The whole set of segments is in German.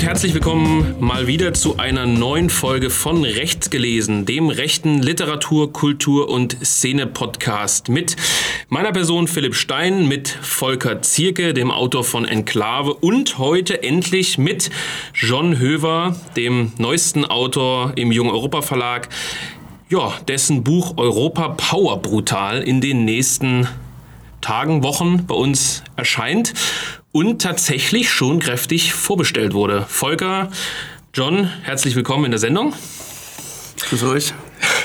Und herzlich willkommen mal wieder zu einer neuen Folge von Rechts gelesen, dem rechten Literatur, Kultur und Szene-Podcast mit meiner Person Philipp Stein, mit Volker Zierke, dem Autor von Enklave und heute endlich mit John Höver, dem neuesten Autor im Jung Europa Verlag, ja, dessen Buch Europa Power Brutal in den nächsten Tagen, Wochen bei uns erscheint und tatsächlich schon kräftig vorbestellt wurde. Volker, John, herzlich willkommen in der Sendung. Grüß euch.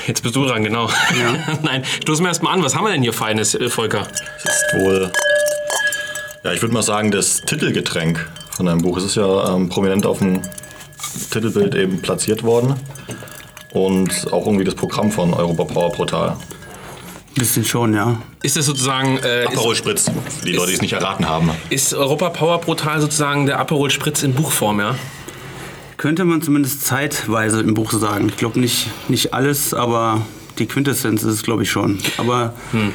Jetzt bist du dran, genau. Ja. Nein, stoßen wir erstmal an. Was haben wir denn hier Feines, äh, Volker? Das ist wohl, ja, ich würde mal sagen, das Titelgetränk von deinem Buch. Es ist ja ähm, prominent auf dem Titelbild eben platziert worden. Und auch irgendwie das Programm von Europa Power Portal. Bisschen schon, ja. Ist das sozusagen. Äh, Aperol Spritz, für die Leute, die es nicht erraten haben. Ist Europa Power Brutal sozusagen der Aperol Spritz in Buchform, ja? Könnte man zumindest zeitweise im Buch sagen. Ich glaube nicht, nicht alles, aber die Quintessenz ist es, glaube ich, schon. Aber hm.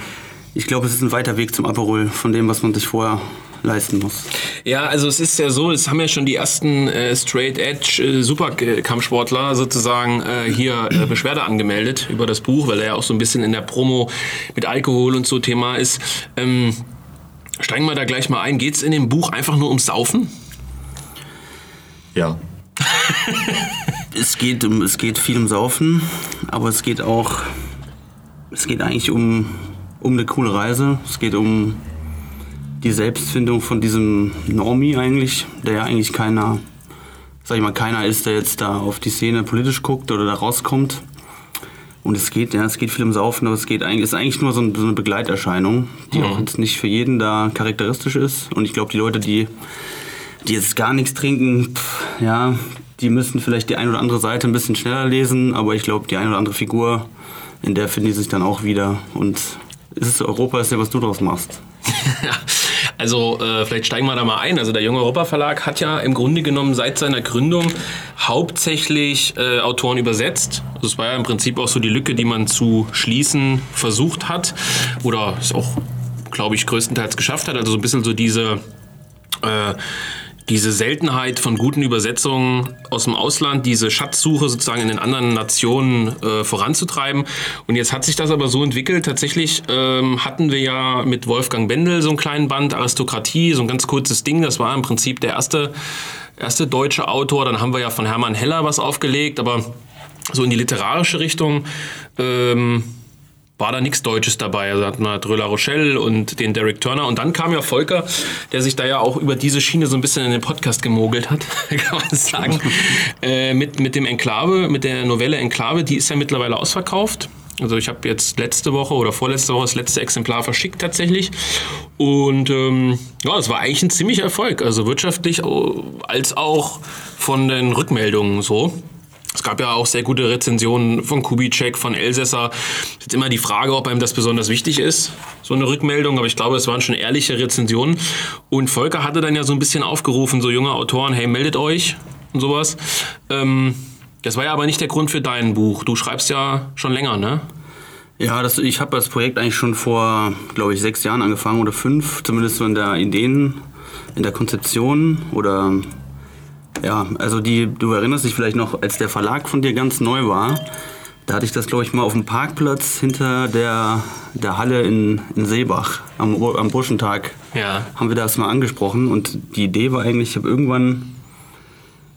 ich glaube, es ist ein weiter Weg zum Aperol von dem, was man sich vorher leisten muss. Ja, also es ist ja so, es haben ja schon die ersten äh, Straight Edge äh, Superkampfsportler sozusagen äh, hier äh, Beschwerde angemeldet über das Buch, weil er ja auch so ein bisschen in der Promo mit Alkohol und so Thema ist. Ähm, steigen wir da gleich mal ein. Geht es in dem Buch einfach nur ums Saufen? Ja. es, geht um, es geht viel um Saufen, aber es geht auch, es geht eigentlich um, um eine coole Reise. Es geht um die Selbstfindung von diesem Normie eigentlich, der ja eigentlich keiner, sag ich mal, keiner ist, der jetzt da auf die Szene politisch guckt oder da rauskommt. Und es geht, ja, es geht viel um Saufen, aber es geht eigentlich, ist eigentlich nur so, ein, so eine Begleiterscheinung, die mhm. auch jetzt nicht für jeden da charakteristisch ist. Und ich glaube, die Leute, die, die jetzt gar nichts trinken, pff, ja, die müssen vielleicht die eine oder andere Seite ein bisschen schneller lesen, aber ich glaube, die eine oder andere Figur, in der finden die sich dann auch wieder. Und es ist Europa, ist ja, was du draus machst. Also äh, vielleicht steigen wir da mal ein. Also der Junge Europa Verlag hat ja im Grunde genommen seit seiner Gründung hauptsächlich äh, Autoren übersetzt. Also es war ja im Prinzip auch so die Lücke, die man zu schließen versucht hat oder es auch, glaube ich, größtenteils geschafft hat. Also so ein bisschen so diese äh, diese Seltenheit von guten Übersetzungen aus dem Ausland, diese Schatzsuche sozusagen in den anderen Nationen äh, voranzutreiben. Und jetzt hat sich das aber so entwickelt. Tatsächlich ähm, hatten wir ja mit Wolfgang Bendel so einen kleinen Band, Aristokratie, so ein ganz kurzes Ding. Das war im Prinzip der erste, erste deutsche Autor. Dann haben wir ja von Hermann Heller was aufgelegt, aber so in die literarische Richtung. Ähm, war da nichts Deutsches dabei. Also hatten wir Dröla Rochelle und den Derek Turner. Und dann kam ja Volker, der sich da ja auch über diese Schiene so ein bisschen in den Podcast gemogelt hat, kann man sagen. äh, mit, mit dem Enklave, mit der Novelle Enklave, die ist ja mittlerweile ausverkauft. Also ich habe jetzt letzte Woche oder vorletzte Woche das letzte Exemplar verschickt tatsächlich. Und ähm, ja, es war eigentlich ein ziemlicher Erfolg. Also wirtschaftlich als auch von den Rückmeldungen so. Es gab ja auch sehr gute Rezensionen von Kubitschek, von Elsässer. Jetzt immer die Frage, ob einem das besonders wichtig ist, so eine Rückmeldung. Aber ich glaube, es waren schon ehrliche Rezensionen. Und Volker hatte dann ja so ein bisschen aufgerufen, so junge Autoren, hey, meldet euch und sowas. Ähm, das war ja aber nicht der Grund für dein Buch. Du schreibst ja schon länger, ne? Ja, das, ich habe das Projekt eigentlich schon vor, glaube ich, sechs Jahren angefangen oder fünf, zumindest so in der Ideen, in der Konzeption oder ja, also die, du erinnerst dich vielleicht noch, als der Verlag von dir ganz neu war, da hatte ich das, glaube ich, mal auf dem Parkplatz hinter der, der Halle in, in Seebach am, am Burschentag. Ja. Haben wir das mal angesprochen und die Idee war eigentlich, ich habe irgendwann,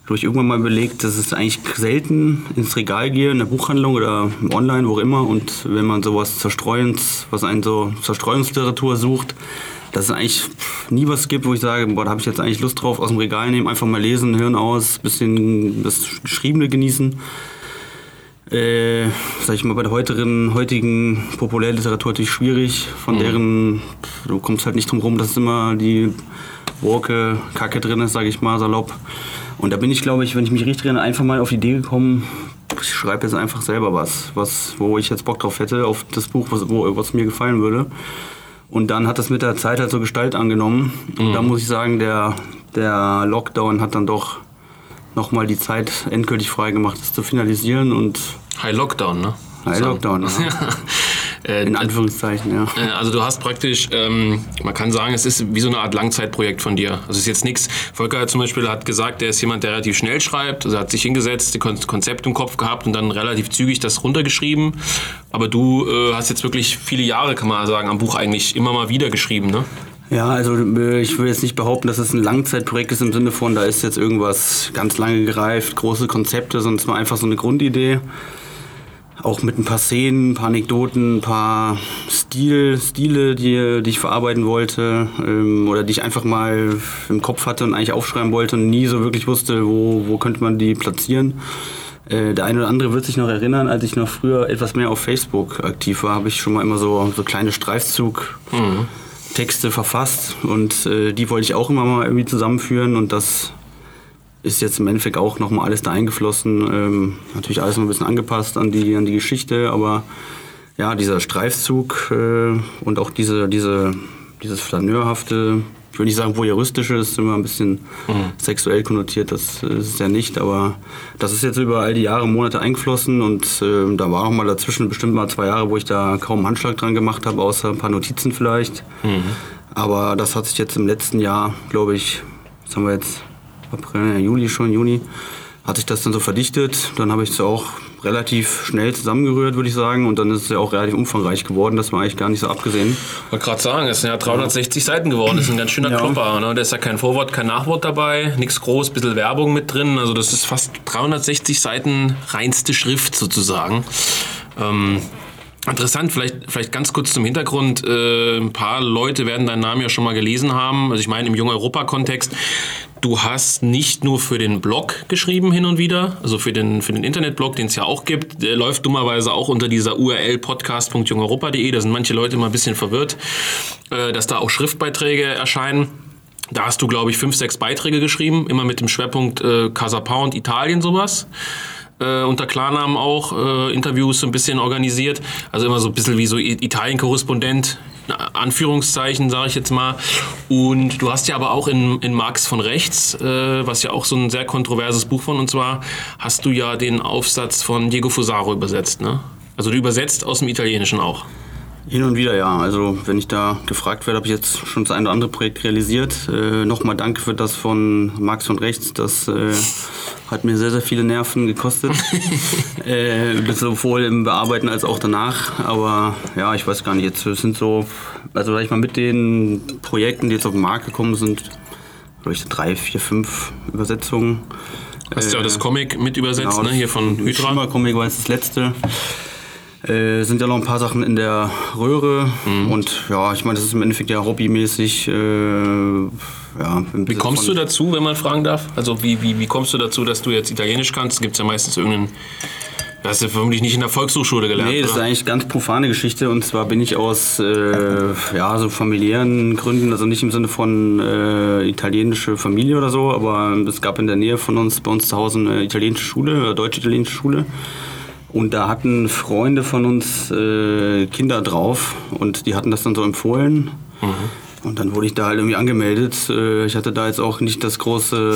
glaube ich, irgendwann mal überlegt, dass es eigentlich selten ins Regal gehe, in der Buchhandlung oder online, wo auch immer. Und wenn man sowas Zerstreuens, was einen so Zerstreuungsliteratur sucht, dass es eigentlich nie was gibt, wo ich sage, boah, da habe ich jetzt eigentlich Lust drauf, aus dem Regal nehmen, einfach mal lesen, Hirn aus, bisschen das Geschriebene genießen. Äh, sag ich mal, bei der heutigen, heutigen Populärliteratur natürlich schwierig, von mhm. deren, du kommst halt nicht drum rum, dass immer die Worke Kacke drin ist, sage ich mal, salopp. Und da bin ich, glaube ich, wenn ich mich richtig erinnere, einfach mal auf die Idee gekommen, ich schreibe jetzt einfach selber was, was, wo ich jetzt Bock drauf hätte, auf das Buch, was, wo, was mir gefallen würde. Und dann hat das mit der Zeit halt so Gestalt angenommen. Und mhm. da muss ich sagen, der, der Lockdown hat dann doch nochmal die Zeit endgültig freigemacht, das zu finalisieren. Und High Lockdown, ne? High Lockdown, ja. Äh, In Anführungszeichen, ja. äh, Also du hast praktisch, ähm, man kann sagen, es ist wie so eine Art Langzeitprojekt von dir. Also es ist jetzt nichts. Volker zum Beispiel hat gesagt, er ist jemand, der relativ schnell schreibt. Also er hat sich hingesetzt, Kon Konzept im Kopf gehabt und dann relativ zügig das runtergeschrieben. Aber du äh, hast jetzt wirklich viele Jahre, kann man sagen, am Buch eigentlich immer mal wieder geschrieben, ne? Ja, also äh, ich will jetzt nicht behaupten, dass es ein Langzeitprojekt ist im Sinne von, da ist jetzt irgendwas ganz lange gereift, große Konzepte, sondern es war einfach so eine Grundidee. Auch mit ein paar Szenen, ein paar Anekdoten, ein paar Stil, Stile, die, die ich verarbeiten wollte ähm, oder die ich einfach mal im Kopf hatte und eigentlich aufschreiben wollte und nie so wirklich wusste, wo, wo könnte man die platzieren. Äh, der eine oder andere wird sich noch erinnern, als ich noch früher etwas mehr auf Facebook aktiv war, habe ich schon mal immer so, so kleine Streifzug. Texte verfasst und äh, die wollte ich auch immer mal irgendwie zusammenführen und das ist jetzt im Endeffekt auch nochmal alles da eingeflossen. Ähm, natürlich alles noch ein bisschen angepasst an die, an die Geschichte, aber ja, dieser Streifzug äh, und auch diese, diese, dieses flaneurhafte, ich will nicht sagen voyeuristische, ist immer ein bisschen sexuell konnotiert, das äh, ist es ja nicht, aber das ist jetzt über all die Jahre, Monate eingeflossen und äh, da war auch mal dazwischen bestimmt mal zwei Jahre, wo ich da kaum einen Handschlag dran gemacht habe, außer ein paar Notizen vielleicht. Aber das hat sich jetzt im letzten Jahr, glaube ich, was haben wir jetzt, April, Juli schon, Juni, hat sich das dann so verdichtet. Dann habe ich es auch relativ schnell zusammengerührt, würde ich sagen. Und dann ist es ja auch relativ umfangreich geworden. Das war eigentlich gar nicht so abgesehen. Ich wollte gerade sagen, es sind ja 360 Seiten geworden. Das ist ein ganz schöner Ja. Klopper. Ne? Da ist ja kein Vorwort, kein Nachwort dabei, nichts groß, bisschen Werbung mit drin. Also das ist fast 360 Seiten reinste Schrift sozusagen. Ähm, Interessant, vielleicht, vielleicht ganz kurz zum Hintergrund. Äh, ein paar Leute werden deinen Namen ja schon mal gelesen haben. Also ich meine im Jung-Europa-Kontext. Du hast nicht nur für den Blog geschrieben hin und wieder, also für den, für den Internetblog, den es ja auch gibt. Der läuft dummerweise auch unter dieser URL podcast.jungeuropa.de. Da sind manche Leute immer ein bisschen verwirrt, äh, dass da auch Schriftbeiträge erscheinen. Da hast du, glaube ich, fünf, sechs Beiträge geschrieben, immer mit dem Schwerpunkt äh, Casa Pound, Italien, sowas äh, unter Klarnamen auch äh, Interviews so ein bisschen organisiert. Also immer so ein bisschen wie so Italien-Korrespondent, Anführungszeichen, sage ich jetzt mal. Und du hast ja aber auch in, in Marx von Rechts, äh, was ja auch so ein sehr kontroverses Buch von uns war, hast du ja den Aufsatz von Diego Fusaro übersetzt, ne? Also du übersetzt aus dem Italienischen auch. Hin und wieder ja. Also wenn ich da gefragt werde, habe ich jetzt schon das eine oder andere Projekt realisiert. Äh, Nochmal danke für das von Max von Rechts. Das äh, hat mir sehr, sehr viele Nerven gekostet. äh, sowohl im Bearbeiten als auch danach. Aber ja, ich weiß gar nicht. Jetzt sind so, also sag ich mal, mit den Projekten, die jetzt auf den Markt gekommen sind, glaube ich, drei, vier, fünf Übersetzungen. Hast ja auch das Comic mit übersetzt, Genau, ne? Hier von Hydra. Schimmer-Comic war jetzt das letzte. Äh, sind ja noch ein paar Sachen in der Röhre. Mhm. Und ja, ich meine, das ist im Endeffekt ja hobbymäßig. Äh, ja, Wie kommst du dazu, wenn man fragen darf? Also wie, wie, wie kommst du dazu, dass du jetzt Italienisch kannst? Gibt es ja meistens irgendeinen... Du hast ja vermutlich nicht in der Volkshochschule gelernt, Nee, das ist oder? eigentlich eine ganz profane Geschichte. Und zwar bin ich aus äh, ja, so familiären Gründen, also nicht im Sinne von äh, italienische Familie oder so, aber es gab in der Nähe von uns, bei uns zu Hause eine italienische Schule, deutsch-italienische Schule. Und da hatten Freunde von uns äh, Kinder drauf und die hatten das dann so empfohlen. Und dann wurde ich da halt irgendwie angemeldet. Äh, Ich hatte da jetzt auch nicht das große,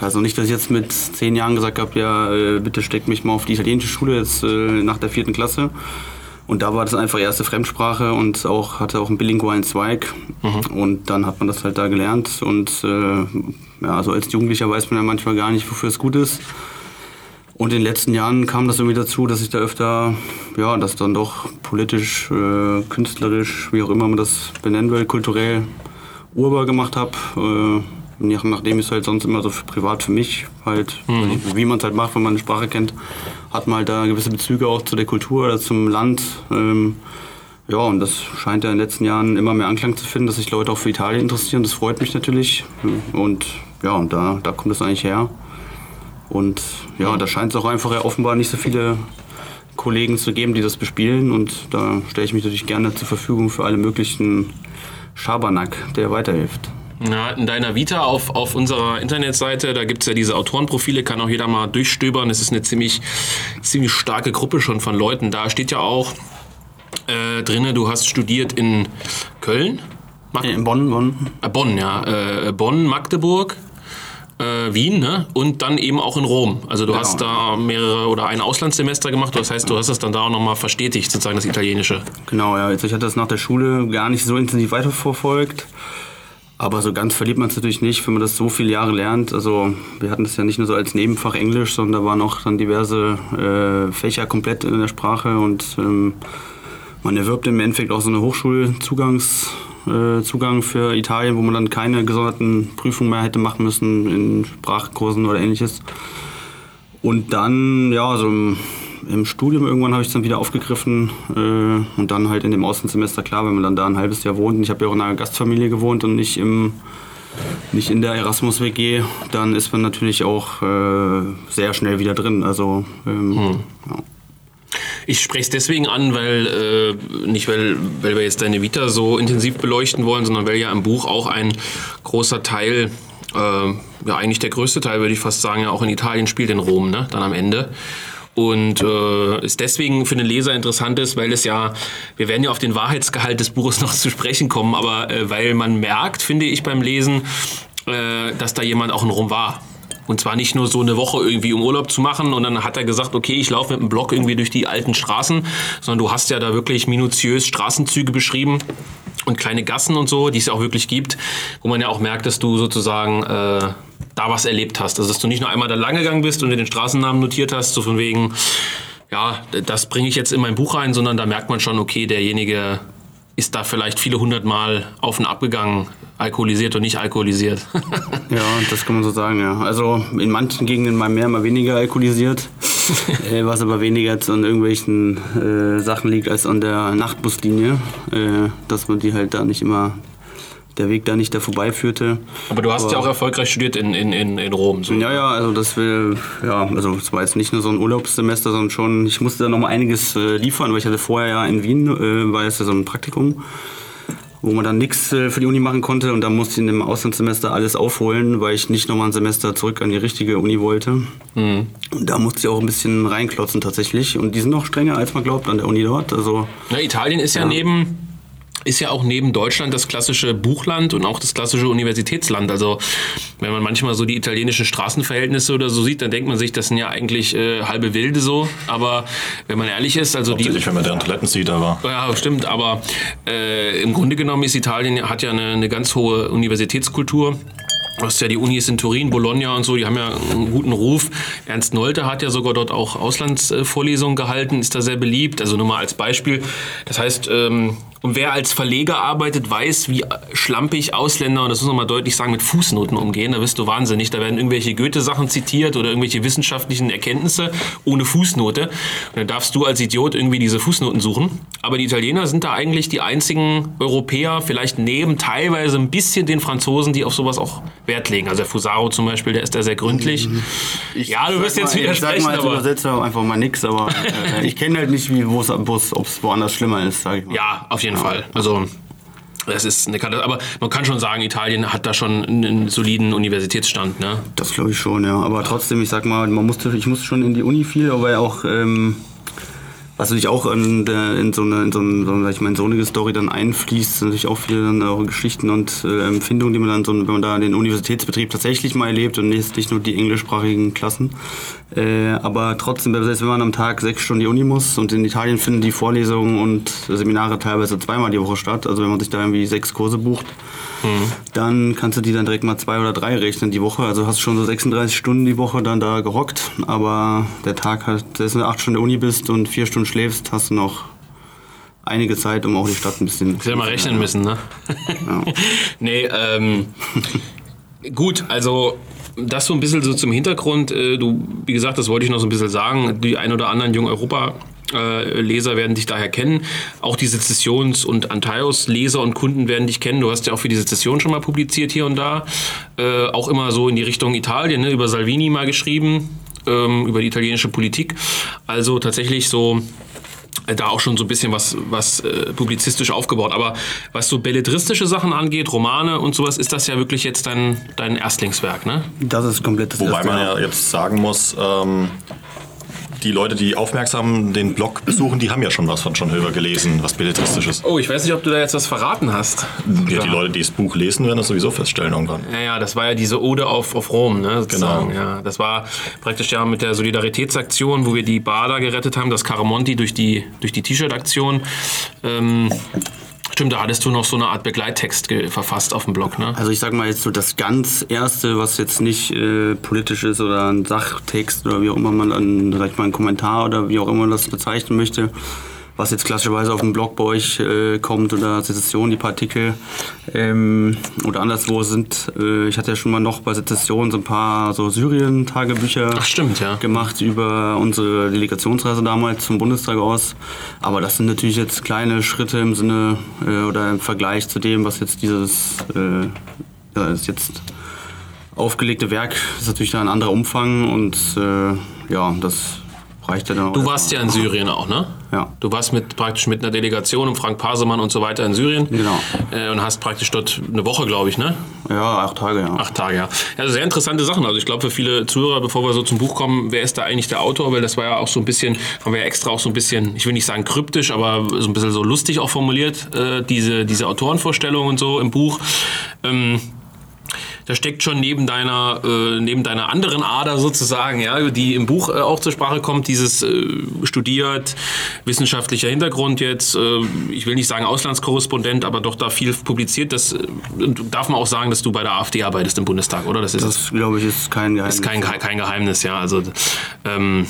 also nicht, dass ich jetzt mit zehn Jahren gesagt habe, ja, äh, bitte steckt mich mal auf die italienische Schule jetzt äh, nach der vierten Klasse. Und da war das einfach erste Fremdsprache und auch hatte auch einen bilingualen Zweig. Und dann hat man das halt da gelernt. Und äh, ja, also als Jugendlicher weiß man ja manchmal gar nicht, wofür es gut ist. Und in den letzten Jahren kam das irgendwie dazu, dass ich da öfter, ja, das dann doch politisch, äh, künstlerisch, wie auch immer man das benennen will, kulturell urbar gemacht habe. Äh, nach- nachdem ich es halt sonst immer so für, privat für mich halt, wie man es halt macht, wenn man eine Sprache kennt, hat man halt da gewisse Bezüge auch zu der Kultur oder zum Land. Ähm, ja, und das scheint ja in den letzten Jahren immer mehr Anklang zu finden, dass sich Leute auch für Italien interessieren. Das freut mich natürlich. Und ja, und da, da kommt es eigentlich her. Und ja, da scheint es auch einfach ja offenbar nicht so viele Kollegen zu geben, die das bespielen. Und da stelle ich mich natürlich gerne zur Verfügung für alle möglichen Schabernack, der weiterhilft. Ja, in deiner Vita auf, auf unserer Internetseite, da gibt es ja diese Autorenprofile, kann auch jeder mal durchstöbern. Es ist eine ziemlich, ziemlich starke Gruppe schon von Leuten. Da steht ja auch äh, drinne, du hast studiert in Köln, Mag In Bonn, Bonn. äh, Bonn, ja, äh, Bonn, Magdeburg, äh, Wien ne? und dann eben auch in Rom. Also du Genau. hast da mehrere oder ein Auslandssemester gemacht. Das heißt, du hast es dann da auch nochmal verstetigt, sozusagen das Italienische. Genau, ja. Also ich hatte das nach der Schule gar nicht so intensiv weiterverfolgt. Aber so ganz verliebt man es natürlich nicht, wenn man das so viele Jahre lernt. Also wir hatten das ja nicht nur so als Nebenfach Englisch, sondern da waren auch dann diverse äh, Fächer komplett in der Sprache und ähm, man erwirbt im Endeffekt auch so eine Hochschulzugangs äh, Zugang für Italien, wo man dann keine gesonderten Prüfungen mehr hätte machen müssen in Sprachkursen oder ähnliches. Und dann, ja, so im, im Studium irgendwann habe ich es dann wieder aufgegriffen äh, und dann halt in dem Auslandssemester, klar, wenn man dann da ein halbes Jahr wohnt. Und ich habe ja auch in einer Gastfamilie gewohnt und nicht, im, nicht in der Erasmus-WG, dann ist man natürlich auch äh, sehr schnell wieder drin. Also, ähm, ja. Ich spreche es deswegen an, weil äh, nicht weil, weil wir jetzt deine Vita so intensiv beleuchten wollen, sondern weil ja im Buch auch ein großer Teil, äh, ja eigentlich der größte Teil, würde ich fast sagen, ja auch in Italien spielt in Rom, ne? Dann am Ende. Und äh, ist deswegen für den Leser interessant ist, weil es ja, wir werden ja auf den Wahrheitsgehalt des Buches noch zu sprechen kommen, aber äh, weil man merkt, finde ich beim Lesen, äh, dass da jemand auch in Rom war. Und zwar nicht nur so eine Woche irgendwie um Urlaub zu machen und dann hat er gesagt, okay, ich laufe mit dem Block irgendwie durch die alten Straßen, sondern du hast ja da wirklich minutiös Straßenzüge beschrieben und kleine Gassen und so, die es ja auch wirklich gibt, wo man ja auch merkt, dass du sozusagen äh, da was erlebt hast. Also dass du nicht nur einmal da lang gegangen bist und dir den Straßennamen notiert hast, so von wegen, ja, das bringe ich jetzt in mein Buch rein, sondern da merkt man schon, okay, derjenige ist da vielleicht viele hundert Mal auf und ab gegangen, alkoholisiert und nicht alkoholisiert. Ja, das kann man so sagen, ja. Also in manchen Gegenden mal mehr, mal weniger alkoholisiert. äh, was aber weniger jetzt an irgendwelchen äh, Sachen liegt als an der Nachtbuslinie. Äh, dass man die halt da nicht immer, der Weg da nicht da vorbeiführte. Aber du hast Aber- ja auch erfolgreich studiert in, in, in, in Rom. So. Ja, ja, also das will, ja, also es war jetzt nicht nur so ein Urlaubssemester, sondern schon, ich musste da noch mal einiges äh, liefern, weil ich hatte vorher ja in Wien, äh, war jetzt ja so ein Praktikum, wo man dann nichts äh, für die Uni machen konnte und da musste ich in dem Auslandssemester alles aufholen, weil ich nicht noch mal ein Semester zurück an die richtige Uni wollte. Und da musste ich auch ein bisschen reinklotzen tatsächlich und die sind noch strenger, als man glaubt an der Uni dort, also Na, Italien ist ja. neben ist ja auch neben Deutschland das klassische Buchland und auch das klassische Universitätsland. Also wenn man manchmal so die italienischen Straßenverhältnisse oder so sieht, dann denkt man sich, das sind ja eigentlich äh, halbe Wilde so. Aber wenn man ehrlich ist, also die, wenn man deren Toiletten sieht, aber Ja, stimmt, aber äh, im Grunde genommen ist Italien hat ja eine, eine ganz hohe Universitätskultur. Du hast ja die Unis in Turin, Bologna und so, die haben ja einen guten Ruf. Ernst Nolte hat ja sogar dort auch Auslandsvorlesungen gehalten, ist da sehr beliebt. Also nur mal als Beispiel. Das heißt, ähm, und wer als Verleger arbeitet, weiß, wie schlampig Ausländer, und das muss man mal deutlich sagen, mit Fußnoten umgehen. Da wirst du wahnsinnig. Da werden irgendwelche Goethe-Sachen zitiert oder irgendwelche wissenschaftlichen Erkenntnisse ohne Fußnote. Und dann darfst du als Idiot irgendwie diese Fußnoten suchen. Aber die Italiener sind da eigentlich die einzigen Europäer, vielleicht neben teilweise ein bisschen den Franzosen, die auf sowas auch Wert legen. Also der Fusaro zum Beispiel, der ist da sehr gründlich. ja, du wirst jetzt mal, ich sag widersprechen, mal als. Übersetzer einfach mal nix, aber äh, ich kenne halt nicht, wie, wo es, ob es woanders schlimmer ist, sag ich mal. Ja, auf jeden Fall. Also das ist eine Katastrophe. Aber man kann schon sagen, Italien hat da schon einen soliden Universitätsstand. Ne? Das glaube ich schon, ja. Aber trotzdem, ich sag mal, man musste, ich musste schon in die Uni viel, aber auch, ähm, was natürlich auch in, in so eine, in so, ein, ich mal, in so eine Story dann einfließt, sind natürlich auch viele dann auch Geschichten und äh, Empfindungen, die man dann so, wenn man da den Universitätsbetrieb tatsächlich mal erlebt und nicht, nicht nur die englischsprachigen Klassen. Äh, aber trotzdem, selbst wenn man am Tag sechs Stunden die Uni muss und in Italien finden die Vorlesungen und Seminare teilweise zweimal die Woche statt, also wenn man sich da irgendwie sechs Kurse bucht, dann kannst du die dann direkt mal zwei oder drei rechnen die Woche. Also hast schon so 36 Stunden die Woche dann da gehockt. Aber der Tag hat, selbst wenn du acht Stunden Uni bist und vier Stunden schläfst, hast du noch einige Zeit, um auch die Stadt ein bisschen. Ich hätte mal rechnen müssen, ne? nee, ähm, gut, also das so ein bisschen so zum Hintergrund. Äh, du, wie gesagt, das wollte ich noch so ein bisschen sagen. Die ein oder anderen jungen Europa äh, Leser werden dich daher kennen. Auch die Sezessions- und Antaios-Leser und Kunden werden dich kennen. Du hast ja auch für die Sezession schon mal publiziert hier und da. Äh, auch immer so in die Richtung Italien, ne? über Salvini mal geschrieben, ähm, über die italienische Politik. Also tatsächlich so äh, da auch schon so ein bisschen was, was äh, publizistisch aufgebaut. Aber was so belletristische Sachen angeht, Romane und sowas, ist das ja wirklich jetzt dein, dein Erstlingswerk, ne? Das ist komplett das Wobei erste man ja jetzt sagen muss, ähm, die Leute, die aufmerksam den Blog besuchen, die haben ja schon was von John Hilver gelesen, was Belletristisches. Oh, ich weiß nicht, ob du da jetzt was verraten hast. Ja, die Leute, die das Buch lesen, werden das sowieso feststellen irgendwann. Ja, ja, das war ja diese Ode auf, auf Rom, ne, sozusagen. Genau. Ja, das war praktisch ja mit der Solidaritätsaktion, wo wir die Bader gerettet haben, das Caramonti durch die, durch die T-Shirt-Aktion. Ähm, stimmt, da hattest du noch so eine Art Begleittext verfasst auf dem Blog, ne? Also ich sag mal jetzt so das ganz erste, was jetzt nicht äh, politisch ist oder ein Sachtext oder wie auch immer man dann, sag mal, ein Kommentar oder wie auch immer man das bezeichnen möchte, was jetzt klassischerweise auf dem Blog bei euch äh, kommt oder Sezession, die paar Artikel ähm, oder anderswo sind. Äh, ich hatte ja schon mal noch bei Sezession so ein paar so Syrien-Tagebücher ja. gemacht über unsere Delegationsreise damals zum Bundestag aus. Aber das sind natürlich jetzt kleine Schritte im Sinne äh, oder im Vergleich zu dem, was jetzt dieses äh, ja, das jetzt aufgelegte Werk ist natürlich da ein anderer Umfang und äh, ja, das reicht ja dann auch. Du warst ja in Syrien auch, ne? Ja. Du warst mit, praktisch mit einer Delegation und Frank Pasemann und so weiter in Syrien. Genau. Äh, und hast praktisch dort eine Woche, glaube ich, ne? Ja, acht Tage, ja. Acht Tage, ja. Also sehr interessante Sachen. Also ich glaube für viele Zuhörer, bevor wir so zum Buch kommen, wer ist da eigentlich der Autor? Weil das war ja auch so ein bisschen, haben wir ja extra auch so ein bisschen, ich will nicht sagen kryptisch, aber so ein bisschen so lustig auch formuliert, äh, diese, diese Autorenvorstellung und so im Buch. Ähm, da steckt schon neben deiner, äh, neben deiner anderen Ader sozusagen, ja, die im Buch äh, auch zur Sprache kommt, dieses äh, studiert, wissenschaftlicher Hintergrund jetzt, äh, ich will nicht sagen Auslandskorrespondent, aber doch da viel publiziert. Das äh, darf man auch sagen, dass du bei der AfD arbeitest im Bundestag, oder? Das ist, Das glaube ich ist kein Geheimnis. ist kein, kein Geheimnis, ja. Also ähm,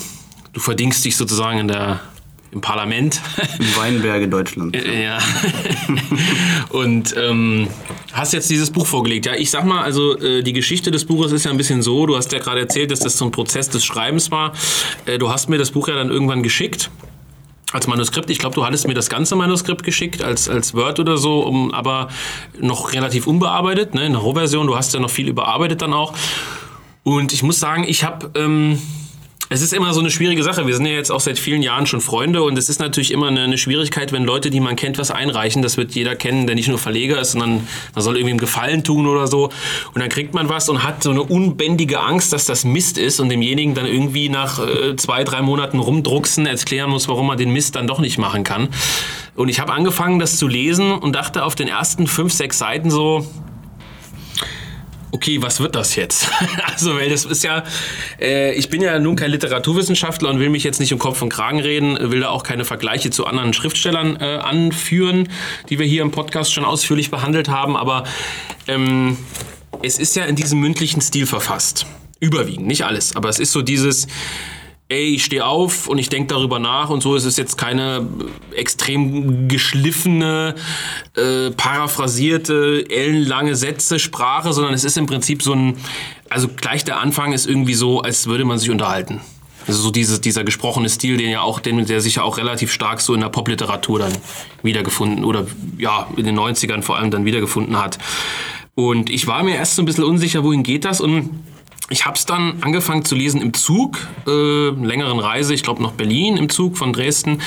du verdingst dich sozusagen in der, im Parlament. Weinberge Deutschland. Ja. und ähm, hast jetzt dieses Buch vorgelegt. Ja, ich sag mal, also äh, die Geschichte des Buches ist ja ein bisschen so, du hast ja gerade erzählt, dass das so ein Prozess des Schreibens war. Äh, du hast mir das Buch ja dann irgendwann geschickt. Als Manuskript, ich glaube, du hattest mir das ganze Manuskript geschickt, als, als Word oder so, um, aber noch relativ unbearbeitet, ne, in der Rohversion. Du hast ja noch viel überarbeitet dann auch. Und ich muss sagen, ich habe. Ähm, es ist immer so eine schwierige Sache. Wir sind ja jetzt auch seit vielen Jahren schon Freunde und es ist natürlich immer eine, eine Schwierigkeit, wenn Leute, die man kennt, was einreichen. Das wird jeder kennen, der nicht nur Verleger ist, sondern man soll irgendwie einen Gefallen tun oder so. Und dann kriegt man was und hat so eine unbändige Angst, dass das Mist ist und demjenigen dann irgendwie nach äh, zwei, drei Monaten rumdrucksen erklären muss, warum man den Mist dann doch nicht machen kann. Und ich habe angefangen, das zu lesen und dachte auf den ersten fünf, sechs Seiten so, okay, was wird das jetzt? also, weil das ist ja, äh, ich bin ja nun kein Literaturwissenschaftler und will mich jetzt nicht um Kopf und Kragen reden, will da auch keine Vergleiche zu anderen Schriftstellern äh, anführen, die wir hier im Podcast schon ausführlich behandelt haben, aber ähm, es ist ja in diesem mündlichen Stil verfasst. Überwiegend, nicht alles, aber es ist so dieses, ey, ich stehe auf und ich denke darüber nach und so ist es jetzt keine äh, extrem geschliffene, äh, paraphrasierte, ellenlange Sätze, Sprache, sondern es ist im Prinzip so ein, also gleich der Anfang ist irgendwie so, als würde man sich unterhalten. Also so dieses, dieser gesprochene Stil, den ja auch, den, der sich ja auch relativ stark so in der Popliteratur dann wiedergefunden oder ja, in den 90ern vor allem dann wiedergefunden hat. Und ich war mir erst so ein bisschen unsicher, wohin geht das und ich habe es dann angefangen zu lesen im Zug, äh, längeren Reise, ich glaube nach Berlin im Zug von Dresden.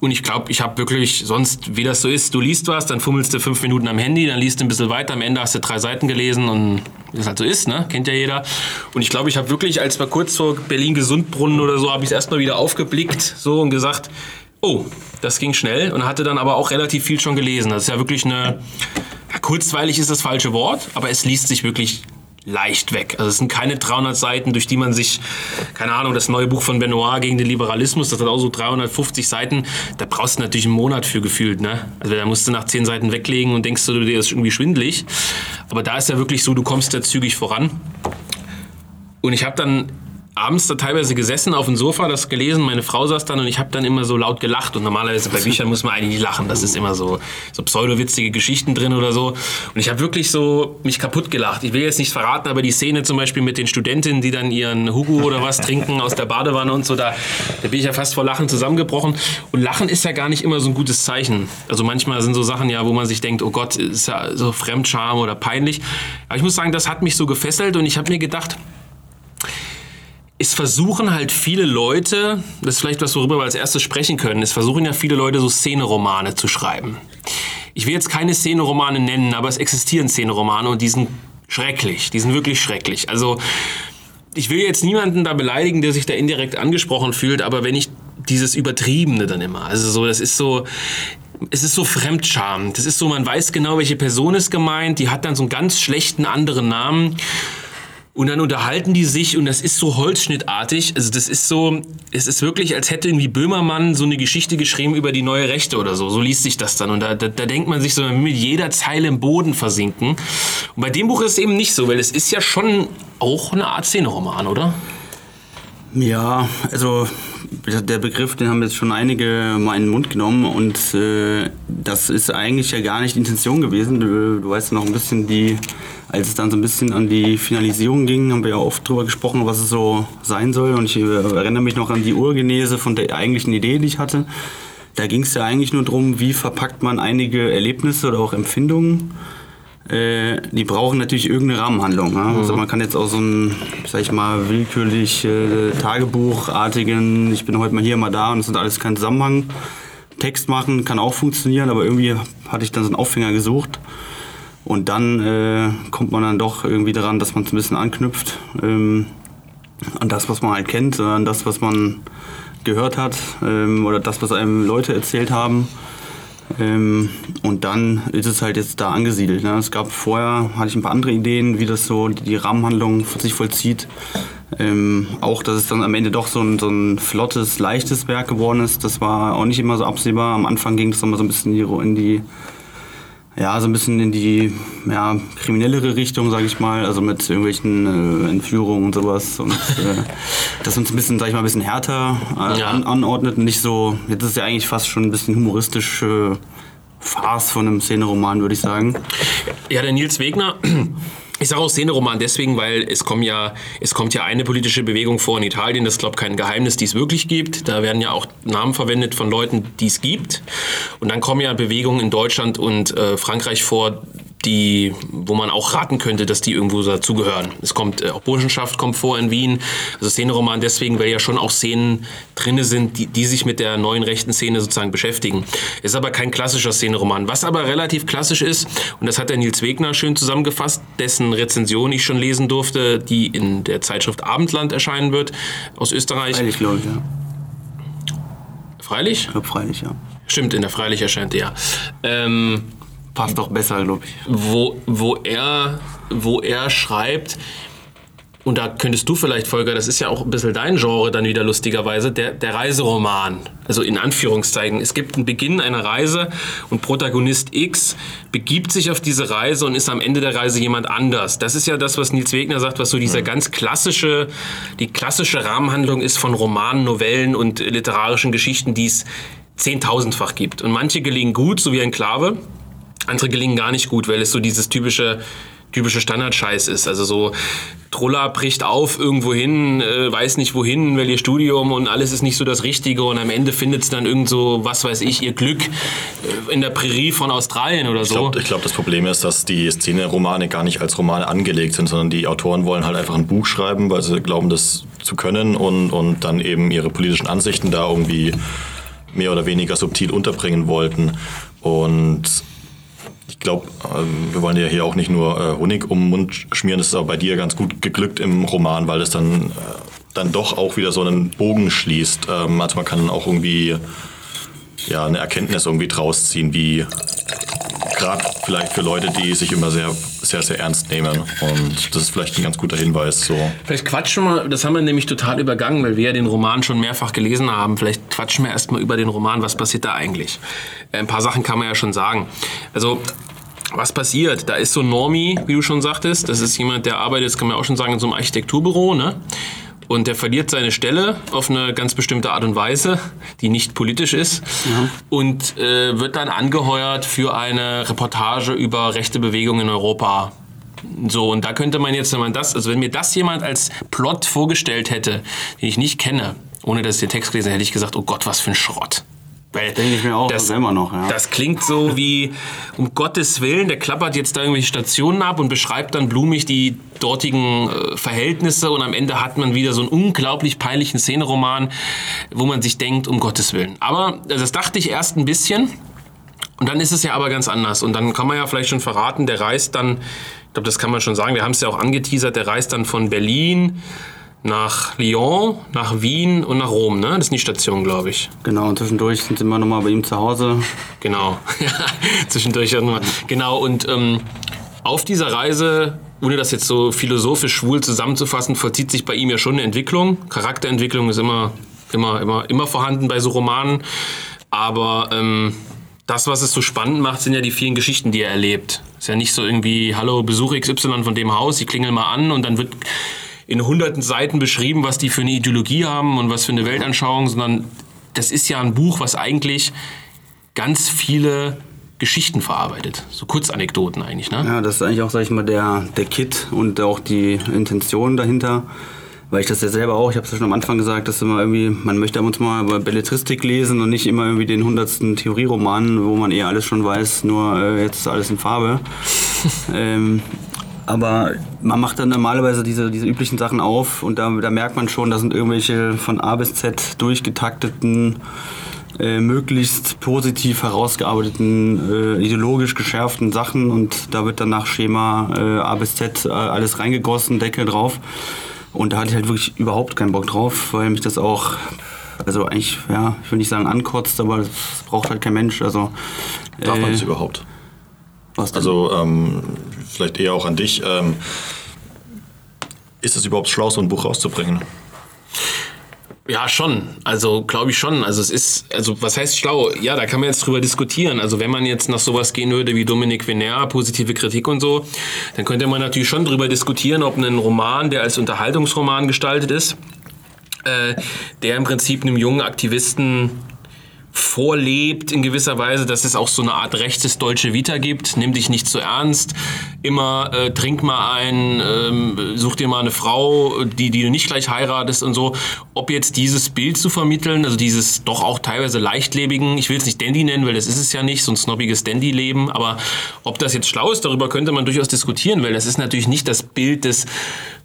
Und ich glaube, ich habe wirklich sonst, wie das so ist, du liest was, dann fummelst du fünf Minuten am Handy, dann liest du ein bisschen weiter, am Ende hast du drei Seiten gelesen und wie es halt so ist, ne? Kennt ja jeder. Und ich glaube, ich habe wirklich, als wir kurz vor Berlin-Gesundbrunnen oder so, habe ich es erstmal wieder aufgeblickt so und gesagt, oh, das ging schnell und hatte dann aber auch relativ viel schon gelesen. Das ist ja wirklich eine, ja, kurzweilig ist das falsche Wort, aber es liest sich wirklich leicht weg. Also es sind keine 300 Seiten, durch die man sich, keine Ahnung, das neue Buch von Benoit gegen den Liberalismus, das hat auch so 350 Seiten, da brauchst du natürlich einen Monat für gefühlt, ne? Also da musst du nach 10 Seiten weglegen und denkst du, dir ist irgendwie schwindelig. Aber da ist ja wirklich so, du kommst da zügig voran. Und ich habe dann abends da teilweise gesessen auf dem Sofa, das gelesen, meine Frau saß dann und ich habe dann immer so laut gelacht und normalerweise bei Büchern muss man eigentlich nicht lachen, das ist immer so, so pseudowitzige Geschichten drin oder so und ich habe wirklich so mich kaputt gelacht. Ich will jetzt nicht verraten, aber die Szene zum Beispiel mit den Studentinnen, die dann ihren Hugo oder was trinken aus der Badewanne und so, da, da bin ich ja fast vor Lachen zusammengebrochen und Lachen ist ja gar nicht immer so ein gutes Zeichen. Also manchmal sind so Sachen ja, wo man sich denkt, oh Gott, ist ja so Fremdscham oder peinlich, aber ich muss sagen, das hat mich so gefesselt und ich habe mir gedacht, es versuchen halt viele Leute, das ist vielleicht was, worüber wir als erstes sprechen können, es versuchen ja viele Leute so Szeneromane zu schreiben. Ich will jetzt keine Szeneromane nennen, aber es existieren Szeneromane und die sind schrecklich, die sind wirklich schrecklich. Also ich will jetzt niemanden da beleidigen, der sich da indirekt angesprochen fühlt, aber wenn ich dieses Übertriebene dann immer, also so, das ist so, es ist so Fremdscham. Das ist so, man weiß genau, welche Person ist gemeint, die hat dann so einen ganz schlechten anderen Namen. Und dann unterhalten die sich und das ist so holzschnittartig. Also das ist so, es ist wirklich, als hätte irgendwie Böhmermann so eine Geschichte geschrieben über die neue Rechte oder so. So liest sich das dann. Und da, da, da denkt man sich so, man will mit jeder Zeile im Boden versinken. Und bei dem Buch ist es eben nicht so, weil es ist ja schon auch eine Art Szeneroman, oder? Ja, also der Begriff, den haben jetzt schon einige mal in den Mund genommen und äh, das ist eigentlich ja gar nicht die Intention gewesen. Du, du weißt noch ein bisschen, die, als es dann so ein bisschen an die Finalisierung ging, haben wir ja oft drüber gesprochen, was es so sein soll. Und ich äh, erinnere mich noch an die Urgenese von der eigentlichen Idee, die ich hatte. Da ging es ja eigentlich nur darum, wie verpackt man einige Erlebnisse oder auch Empfindungen äh, die brauchen natürlich irgendeine Rahmenhandlung. Ne? Also mhm. man kann jetzt auch so einen, sag ich mal, willkürlich äh, Tagebuchartigen, ich bin heute mal hier, mal da und das sind alles kein Zusammenhang. Text machen kann auch funktionieren, aber irgendwie hatte ich dann so einen Aufhänger gesucht. Und dann äh, kommt man dann doch irgendwie daran, dass man es ein bisschen anknüpft ähm, an das, was man halt kennt, an das, was man gehört hat ähm, oder das, was einem Leute erzählt haben. Ähm, und dann ist es halt jetzt da angesiedelt. Ne? Es gab vorher, hatte ich ein paar andere Ideen, wie das so die Rahmenhandlung sich vollzieht. Ähm, auch, dass es dann am Ende doch so ein, so ein flottes, leichtes Werk geworden ist, das war auch nicht immer so absehbar. Am Anfang ging es nochmal so ein bisschen in die ja, so ein bisschen in die ja, kriminellere Richtung, sage ich mal, also mit irgendwelchen äh, Entführungen und sowas. Und äh, das uns ein bisschen, sag ich mal, ein bisschen härter äh, ja. an, anordnet und nicht so, jetzt ist es ja eigentlich fast schon ein bisschen humoristische Farce von einem Szeneroman, würde ich sagen. Ja, der Nils Wegner ich sage auch Szeneroman deswegen, weil es, kommen ja, es kommt ja eine politische Bewegung vor in Italien. Das ist, glaube kein Geheimnis, die es wirklich gibt. Da werden ja auch Namen verwendet von Leuten, die es gibt. Und dann kommen ja Bewegungen in Deutschland und äh, Frankreich vor, die, wo man auch raten könnte, dass die irgendwo dazugehören. Es kommt, äh, auch Burschenschaft kommt vor in Wien. Also Szeneroman deswegen, weil ja schon auch Szenen drinne sind, die, die sich mit der neuen rechten Szene sozusagen beschäftigen. Ist aber kein klassischer Szeneroman. Was aber relativ klassisch ist, und das hat der Nils Wegner schön zusammengefasst, dessen Rezension ich schon lesen durfte, die in der Zeitschrift Abendland erscheinen wird, aus Österreich. Freilich, glaube ich, ja. Freilich? Ich glaube, freilich, ja. Stimmt, in der Freilich erscheint ja. Ähm, passt doch besser, glaube ich. Wo, wo, er, wo er schreibt, und da könntest du vielleicht, Volker, das ist ja auch ein bisschen dein Genre dann wieder lustigerweise, der, der Reiseroman. Also in Anführungszeichen. Es gibt einen Beginn einer Reise und Protagonist X begibt sich auf diese Reise und ist am Ende der Reise jemand anders. Das ist ja das, was Nils Wegner sagt, was so dieser ganz klassische, die klassische Rahmenhandlung ist von Romanen, Novellen und literarischen Geschichten, die es zehntausendfach gibt. Und manche gelingen gut, so wie ein Klave. Andere gelingen gar nicht gut, weil es so dieses typische typische Standardscheiß ist. Also so Trulla bricht auf irgendwo hin, äh, weiß nicht wohin, will ihr Studium und alles ist nicht so das Richtige und am Ende findet es dann irgend so, was weiß ich, ihr Glück äh, in der Prärie von Australien oder so. Ich glaube, glaub, das Problem ist, dass die Szene-Romane gar nicht als Romane angelegt sind, sondern die Autoren wollen halt einfach ein Buch schreiben, weil sie glauben, das zu können und, und dann eben ihre politischen Ansichten da irgendwie mehr oder weniger subtil unterbringen wollten. Und glaube, ähm, wir wollen ja hier auch nicht nur äh, Honig um den Mund schmieren, das ist auch bei dir ganz gut geglückt im Roman, weil es dann, äh, dann doch auch wieder so einen Bogen schließt. Ähm, also man kann auch irgendwie ja, eine Erkenntnis irgendwie draus ziehen, wie gerade vielleicht für Leute, die sich immer sehr, sehr, sehr ernst nehmen. Und das ist vielleicht ein ganz guter Hinweis. So. Vielleicht quatschen wir, das haben wir nämlich total übergangen, weil wir ja den Roman schon mehrfach gelesen haben. Vielleicht quatschen wir erstmal über den Roman. Was passiert da eigentlich? Ein paar Sachen kann man ja schon sagen. Also was passiert? Da ist so Normi, wie du schon sagtest. Das ist jemand, der arbeitet, das kann man auch schon sagen, in so einem Architekturbüro. Ne? Und der verliert seine Stelle auf eine ganz bestimmte Art und Weise, die nicht politisch ist. Ja. Und äh, wird dann angeheuert für eine Reportage über rechte Bewegungen in Europa. So, und da könnte man jetzt, wenn man das, also wenn mir das jemand als Plot vorgestellt hätte, den ich nicht kenne, ohne dass ich den Text gelesen hätte, ich gesagt, oh Gott, was für ein Schrott. Weil Denke ich mir auch das, selber noch, ja. Das klingt so wie, um Gottes Willen, der klappert jetzt da irgendwelche Stationen ab und beschreibt dann blumig die dortigen äh, Verhältnisse und am Ende hat man wieder so einen unglaublich peinlichen Szeneroman, wo man sich denkt, um Gottes Willen. Aber also das dachte ich erst ein bisschen und dann ist es ja aber ganz anders und dann kann man ja vielleicht schon verraten, der reist dann, ich glaube, das kann man schon sagen, wir haben es ja auch angeteasert, der reist dann von Berlin nach Lyon, nach Wien und nach Rom, ne? Das sind die Stationen, glaube ich. Genau, und zwischendurch sind wir nochmal bei ihm zu Hause. Genau, ja, zwischendurch auch nochmal. Genau, und ähm, auf dieser Reise, ohne das jetzt so philosophisch schwul zusammenzufassen, vollzieht sich bei ihm ja schon eine Entwicklung. Charakterentwicklung ist immer, immer, immer, immer vorhanden bei so Romanen. Aber ähm, das, was es so spannend macht, sind ja die vielen Geschichten, die er erlebt. Ist ja nicht so irgendwie, hallo, Besuch XY von dem Haus, ich klingel mal an und dann wird in hunderten Seiten beschrieben, was die für eine Ideologie haben und was für eine Weltanschauung, sondern das ist ja ein Buch, was eigentlich ganz viele Geschichten verarbeitet. So Kurzanekdoten eigentlich, ne? Ja, das ist eigentlich auch, sag ich mal, der, der Kit und auch die Intention dahinter. Weil ich das ja selber auch, ich habe es ja schon am Anfang gesagt, dass immer irgendwie, man möchte ab und zu mal Belletristik lesen und nicht immer irgendwie den hundertsten Theorieroman, wo man eh alles schon weiß, nur äh, jetzt ist alles in Farbe. ähm, aber man macht dann normalerweise diese, diese üblichen Sachen auf und da, da merkt man schon, da sind irgendwelche von A bis Z durchgetakteten, äh, möglichst positiv herausgearbeiteten, äh, ideologisch geschärften Sachen und da wird dann nach Schema äh, A bis Z äh, alles reingegossen, Deckel drauf. Und da hatte ich halt wirklich überhaupt keinen Bock drauf, weil mich das auch, also eigentlich, ja, ich will nicht sagen ankotzt, aber das braucht halt kein Mensch. Also, Darf man äh, das überhaupt? Was? Also ähm, vielleicht eher auch an dich. Ähm, ist es überhaupt schlau, so ein Buch rauszubringen? Ja, schon. Also glaube ich schon. Also es ist, also was heißt schlau? Ja, da kann man jetzt drüber diskutieren. Also wenn man jetzt nach sowas gehen würde wie Dominik Venner, positive Kritik und so, dann könnte man natürlich schon drüber diskutieren, ob ein Roman, der als Unterhaltungsroman gestaltet ist, äh, der im Prinzip einem jungen Aktivisten vorlebt in gewisser Weise, dass es auch so eine Art rechtes deutsche Vita gibt. Nimm dich nicht zu ernst. Immer äh, trink mal ein, ähm, such dir mal eine Frau, die, die du nicht gleich heiratest und so. Ob jetzt dieses Bild zu vermitteln, also dieses doch auch teilweise leichtlebigen, ich will es nicht Dandy nennen, weil das ist es ja nicht, so ein snobbiges Dandy-Leben, aber ob das jetzt schlau ist, darüber könnte man durchaus diskutieren, weil das ist natürlich nicht das Bild des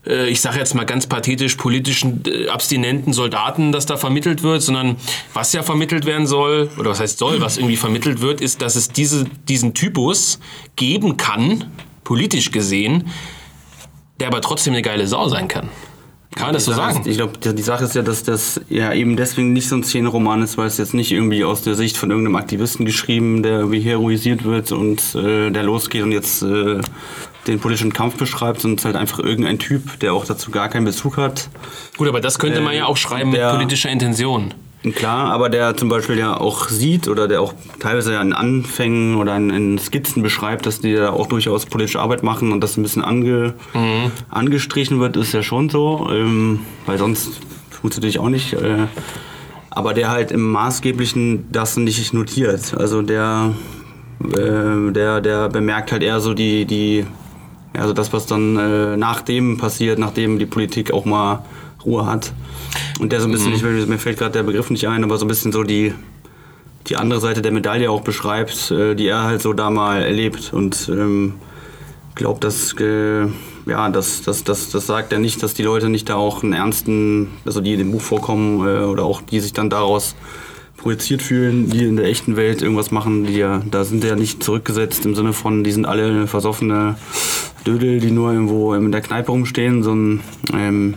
äh, ich sage jetzt mal ganz pathetisch, politischen äh, abstinenten Soldaten, das da vermittelt wird, sondern was ja vermittelt werden soll, oder was heißt soll, was irgendwie vermittelt wird, ist, dass es diese, diesen Typus geben kann, politisch gesehen, der aber trotzdem eine geile Sau sein kann. Kann man das so sagen? Ist, ich glaube, die Sache ist ja, dass das ja eben deswegen nicht so ein Szeneroman ist, weil es jetzt nicht irgendwie aus der Sicht von irgendeinem Aktivisten geschrieben, der irgendwie heroisiert wird und äh, der losgeht und jetzt äh, den politischen Kampf beschreibt, sondern es ist halt einfach irgendein Typ, der auch dazu gar keinen Bezug hat. Gut, aber das könnte man Äh, ja auch schreiben mit politischer Intention. Klar, aber der zum Beispiel ja auch sieht oder der auch teilweise ja in Anfängen oder in, in Skizzen beschreibt, dass die da auch durchaus politische Arbeit machen und das ein bisschen ange, angestrichen wird, ist ja schon so, ähm, weil sonst tut es natürlich auch nicht. Äh, aber der halt im Maßgeblichen das nicht notiert. Also der, äh, der, der bemerkt halt eher so die, die also das, was dann äh, nach dem passiert, nachdem die Politik auch mal Ruhe hat. Und der so ein bisschen, ich will, mir fällt gerade der Begriff nicht ein, aber so ein bisschen so die, die andere Seite der Medaille auch beschreibt, äh, die er halt so da mal erlebt. Und ähm, glaube, dass, äh, ja, das, das, das, das sagt ja nicht, dass die Leute nicht da auch einen ernsten, also die in dem Buch vorkommen äh, oder auch die sich dann daraus projiziert fühlen, die in der echten Welt irgendwas machen, die ja, da sind ja nicht zurückgesetzt im Sinne von, die sind alle versoffene Dödel, die nur irgendwo in der Kneipe rumstehen, sondern ähm,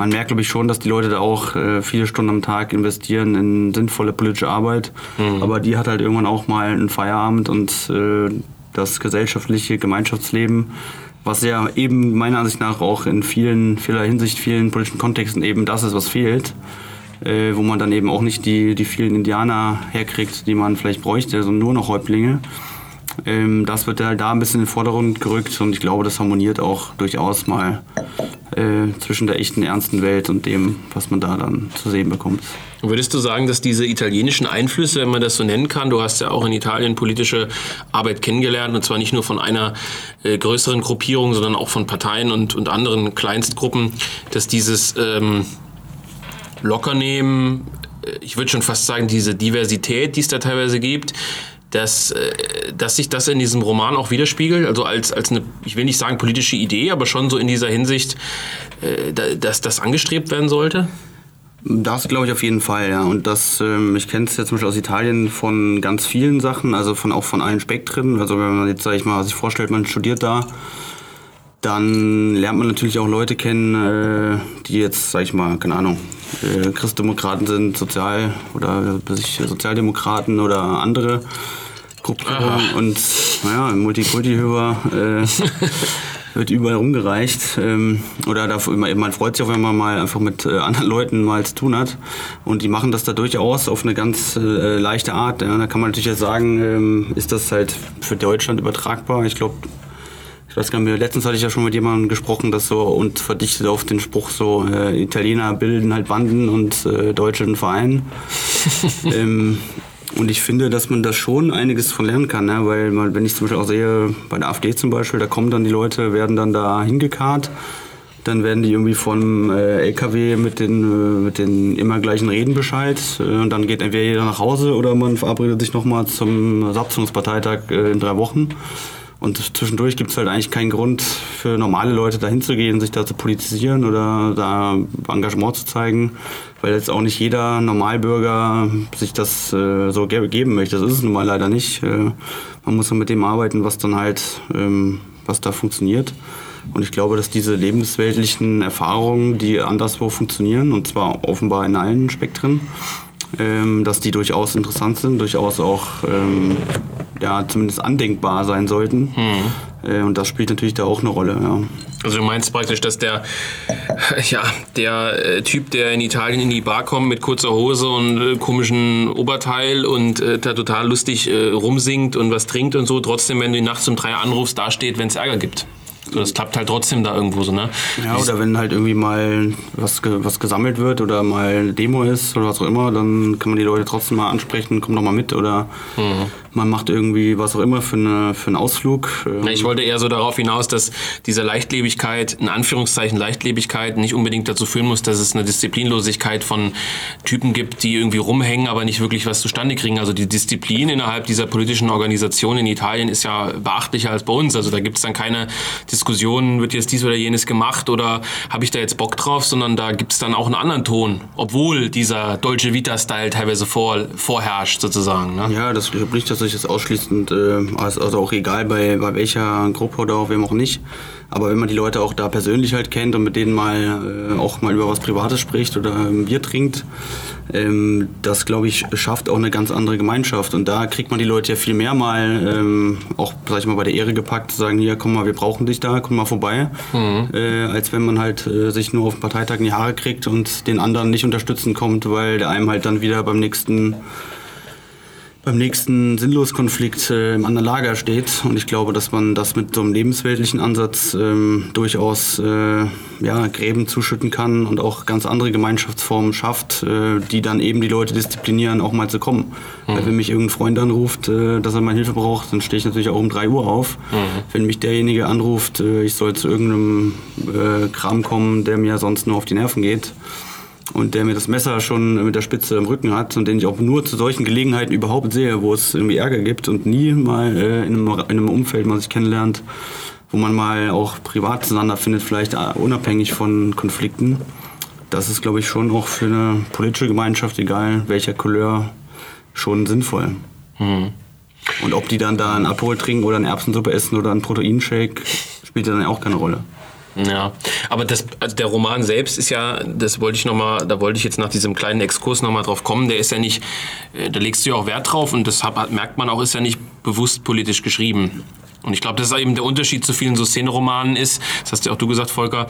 man merkt, glaube ich, schon, dass die Leute da auch äh, viele Stunden am Tag investieren in sinnvolle politische Arbeit. Aber die hat halt irgendwann auch mal einen Feierabend und äh, das gesellschaftliche Gemeinschaftsleben, was ja eben meiner Ansicht nach auch in vielen, vieler Hinsicht, vielen politischen Kontexten eben das ist, was fehlt. Äh, wo man dann eben auch nicht die, die vielen Indianer herkriegt, die man vielleicht bräuchte, sondern nur noch Häuptlinge. Ähm, das wird halt da ein bisschen in den Vordergrund gerückt und ich glaube, das harmoniert auch durchaus mal äh, zwischen der echten, ernsten Welt und dem, was man da dann zu sehen bekommt. Würdest du sagen, dass diese italienischen Einflüsse, wenn man das so nennen kann, du hast ja auch in Italien politische Arbeit kennengelernt und zwar nicht nur von einer äh, größeren Gruppierung, sondern auch von Parteien und, und anderen Kleinstgruppen, dass dieses ähm, Lockernehmen, äh, ich würde schon fast sagen, diese Diversität, die es da teilweise gibt, dass, äh, dass sich das in diesem Roman auch widerspiegelt, also als, als eine, ich will nicht sagen politische Idee, aber schon so in dieser Hinsicht, äh, da- dass das angestrebt werden sollte? Das glaube ich auf jeden Fall, ja. Und das, ähm, ich kenne es jetzt zum Beispiel aus Italien von ganz vielen Sachen, also von auch von allen Spektren. Also wenn man jetzt, sag ich mal, sich vorstellt, man studiert da dann lernt man natürlich auch Leute kennen, äh, die jetzt, sag ich mal, keine Ahnung, äh, Christdemokraten sind, Sozial- oder äh, Sozialdemokraten oder andere Gruppierungen. Und naja, Multikulti-Hörer äh, wird überall rumgereicht. Ähm, oder da, man freut sich auch, wenn man mal einfach mit äh, anderen Leuten mal zu tun hat. Und die machen das da durchaus auf eine ganz äh, leichte Art. Ja. Da kann man natürlich jetzt sagen, ähm, ist das halt für Deutschland übertragbar? Ich glaube, ich weiß gar nicht mehr, letztens hatte ich ja schon mit jemandem gesprochen, das so und verdichtet auf den Spruch so, äh, Italiener bilden halt Banden und äh, Deutsche einen Verein. ähm, und ich finde, dass man da schon einiges von lernen kann, ne? weil man, wenn ich zum Beispiel auch sehe, bei der AfD zum Beispiel, da kommen dann die Leute, werden dann da hingekarrt, dann werden die irgendwie vom äh, LKW mit den, äh, mit den immer gleichen Reden Bescheid äh, und dann geht entweder jeder nach Hause oder man verabredet sich nochmal zum Satzungsparteitag äh, in drei Wochen. Und zwischendurch gibt es halt eigentlich keinen Grund für normale Leute dahin zu gehen, sich da zu politisieren oder da Engagement zu zeigen, weil jetzt auch nicht jeder Normalbürger sich das äh, so geben möchte. Das ist es nun mal leider nicht. Äh, man muss dann mit dem arbeiten, was dann halt, ähm, was da funktioniert. Und ich glaube, dass diese lebensweltlichen Erfahrungen, die anderswo funktionieren, und zwar offenbar in allen Spektren, ähm, dass die durchaus interessant sind, durchaus auch ähm, ja, zumindest andenkbar sein sollten. Hm. Äh, und das spielt natürlich da auch eine Rolle. Ja. Also du meinst praktisch, dass der, ja, der äh, Typ, der in Italien in die Bar kommt mit kurzer Hose und äh, komischen Oberteil und äh, da total lustig äh, rumsingt und was trinkt und so, trotzdem, wenn du ihn nachts um drei anrufst, dasteht, wenn es Ärger gibt. Das klappt halt trotzdem da irgendwo so, ne? Ja, oder wenn halt irgendwie mal was, was gesammelt wird oder mal eine Demo ist oder was auch immer, dann kann man die Leute trotzdem mal ansprechen, komm doch mal mit oder mhm. man macht irgendwie was auch immer für, eine, für einen Ausflug. Ähm. Ich wollte eher so darauf hinaus, dass diese Leichtlebigkeit, in Anführungszeichen Leichtlebigkeit, nicht unbedingt dazu führen muss, dass es eine Disziplinlosigkeit von Typen gibt, die irgendwie rumhängen, aber nicht wirklich was zustande kriegen. Also die Disziplin innerhalb dieser politischen Organisation in Italien ist ja beachtlicher als bei uns. Also da gibt es dann keine Diskussionen, wird jetzt dies oder jenes gemacht oder habe ich da jetzt Bock drauf, sondern da gibt es dann auch einen anderen Ton, obwohl dieser Dolce Vita-Style teilweise vor, vorherrscht sozusagen. Ne? Ja, das nicht, dass ich das ausschließend, äh, also auch egal bei, bei welcher Gruppe oder auch wem auch nicht, aber wenn man die Leute auch da persönlich halt kennt und mit denen mal äh, auch mal über was Privates spricht oder ein Bier trinkt, ähm, das glaube ich schafft auch eine ganz andere Gemeinschaft. Und da kriegt man die Leute ja viel mehr mal ähm, auch, sag ich mal, bei der Ehre gepackt, zu sagen, hier, komm mal, wir brauchen dich da, komm mal vorbei. Mhm. Äh, als wenn man halt äh, sich nur auf dem Parteitag in die Haare kriegt und den anderen nicht unterstützen kommt, weil der einem halt dann wieder beim nächsten beim nächsten Sinnloskonflikt äh, im anderen Lager steht. Und ich glaube, dass man das mit so einem lebensweltlichen Ansatz ähm, durchaus äh, ja, Gräben zuschütten kann und auch ganz andere Gemeinschaftsformen schafft, äh, die dann eben die Leute disziplinieren, auch mal zu kommen. Mhm. Weil wenn mich irgendein Freund anruft, äh, dass er mal Hilfe braucht, dann stehe ich natürlich auch um 3 Uhr auf. Mhm. Wenn mich derjenige anruft, äh, ich soll zu irgendeinem äh, Kram kommen, der mir sonst nur auf die Nerven geht, und der mir das Messer schon mit der Spitze im Rücken hat und den ich auch nur zu solchen Gelegenheiten überhaupt sehe, wo es irgendwie Ärger gibt und nie mal äh, in, einem, in einem Umfeld man sich kennenlernt, wo man mal auch privat zueinander findet, vielleicht äh, unabhängig von Konflikten. Das ist, glaube ich, schon auch für eine politische Gemeinschaft, egal welcher Couleur, schon sinnvoll. Mhm. Und ob die dann da einen Abhol trinken oder eine Erbsensuppe essen oder einen Proteinshake, spielt dann auch keine Rolle. Ja, aber das, also der Roman selbst ist ja, das wollte ich noch mal, da wollte ich jetzt nach diesem kleinen Exkurs noch mal drauf kommen. Der ist ja nicht, äh, da legst du ja auch Wert drauf und das merkt man auch, ist ja nicht bewusst politisch geschrieben. Und ich glaube, das ist eben der Unterschied zu vielen so Szeneromanen ist. Das hast ja auch du gesagt, Volker.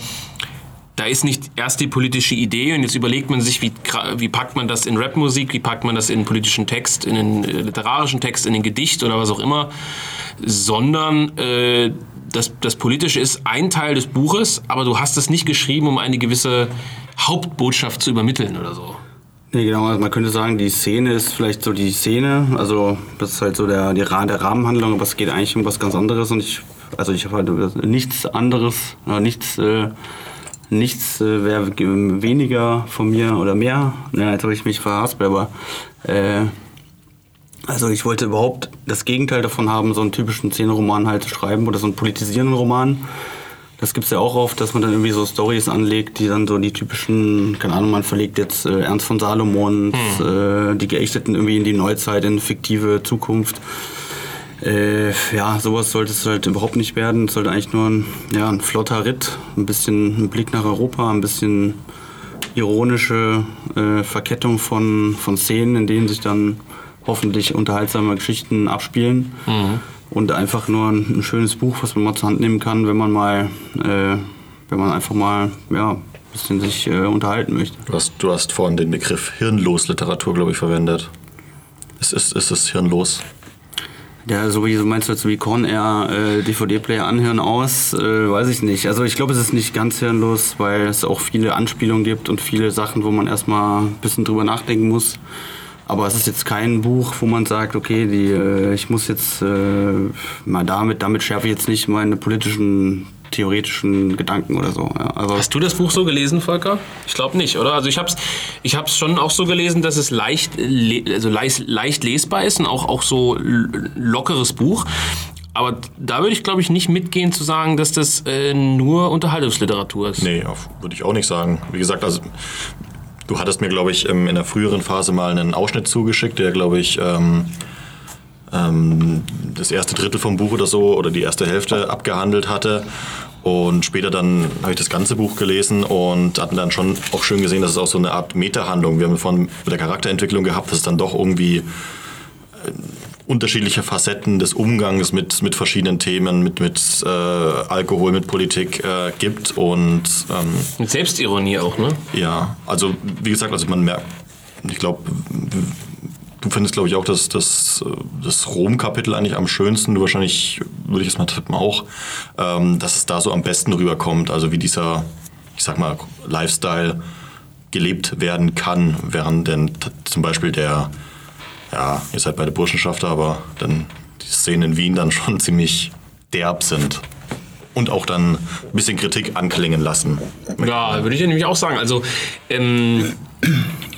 Da ist nicht erst die politische Idee und jetzt überlegt man sich, wie, wie packt man das in Rapmusik, wie packt man das in politischen Text, in den äh, literarischen Text, in den Gedicht oder was auch immer, sondern äh, das, das Politische ist ein Teil des Buches, aber du hast es nicht geschrieben, um eine gewisse Hauptbotschaft zu übermitteln oder so. Nee, genau, also man könnte sagen, die Szene ist vielleicht so die Szene, also das ist halt so der, die, der Rahmenhandlung, aber es geht eigentlich um was ganz anderes und ich, also ich habe halt nichts anderes, nichts, äh, nichts äh, wäre weniger von mir oder mehr, ja, jetzt habe ich mich verhaspelt, aber äh, also ich wollte überhaupt das Gegenteil davon haben, so einen typischen Szenenroman halt zu schreiben oder so einen politisierenden Roman. Das gibt es ja auch oft, dass man dann irgendwie so Stories anlegt, die dann so die typischen, keine Ahnung, man verlegt jetzt äh, Ernst von Salomon, hm. äh, die Geächteten irgendwie in die Neuzeit, in fiktive Zukunft. Äh, ja, sowas sollte es halt überhaupt nicht werden. Es sollte eigentlich nur ein, ja, ein flotter Ritt, ein bisschen ein Blick nach Europa, ein bisschen ironische äh, Verkettung von, von Szenen, in denen sich dann hoffentlich unterhaltsame Geschichten abspielen. Und einfach nur ein, ein schönes Buch, was man mal zur Hand nehmen kann, wenn man mal, äh, wenn man einfach mal, ja, ein bisschen sich äh, unterhalten möchte. Du hast, du hast vorhin den Begriff Hirnlos-Literatur, glaube ich, verwendet. Ist, ist, ist es hirnlos? Ja, so wie so meinst du jetzt wie Con Air äh, DVD-Player anhören aus, äh, weiß ich nicht. Also ich glaube, es ist nicht ganz hirnlos, weil es auch viele Anspielungen gibt und viele Sachen, wo man erstmal ein bisschen drüber nachdenken muss. Aber es ist jetzt kein Buch, wo man sagt, okay, die, äh, ich muss jetzt äh, mal damit, damit schärfe ich jetzt nicht meine politischen, theoretischen Gedanken oder so. Ja. Also, Hast du das Buch so gelesen, Volker? Ich glaube nicht, oder? Also ich habe es ich hab's schon auch so gelesen, dass es leicht, le also leicht, leicht lesbar ist und auch, auch so lockeres Buch. Aber da würde ich, glaube ich, nicht mitgehen zu sagen, dass das äh, nur Unterhaltungsliteratur ist. Nee, würde ich auch nicht sagen. Wie gesagt, also du hattest mir, glaube ich, ähm, in der früheren Phase mal einen Ausschnitt zugeschickt, der, glaube ich, ähm, ähm, das erste Drittel vom Buch oder so oder die erste Hälfte abgehandelt hatte. Und später dann habe ich das ganze Buch gelesen und hatten dann schon auch schön gesehen, dass es auch so eine Art Meta-Handlung. Wir haben von der Charakterentwicklung gehabt, dass es dann doch irgendwie äh, unterschiedliche Facetten des Umgangs mit, mit verschiedenen Themen, mit, mit äh, Alkohol, mit Politik äh, gibt. Und ähm, Mit Selbstironie auch, ne? ja, also wie gesagt, also man merkt, ich glaube, du findest, glaube ich, auch das, das, äh, das Rom-Kapitel eigentlich am schönsten. Du wahrscheinlich, würde ich es mal tippen, auch, ähm, dass es da so am besten rüberkommt. Also wie dieser, ich sag mal, Lifestyle gelebt werden kann, während denn zum Beispiel der, ja, ihr seid beide Burschenschafter, aber dann die Szenen in Wien dann schon ziemlich derb sind. Und auch dann ein bisschen Kritik anklingen lassen. Ja, würde ich ja nämlich auch sagen. Also, ähm,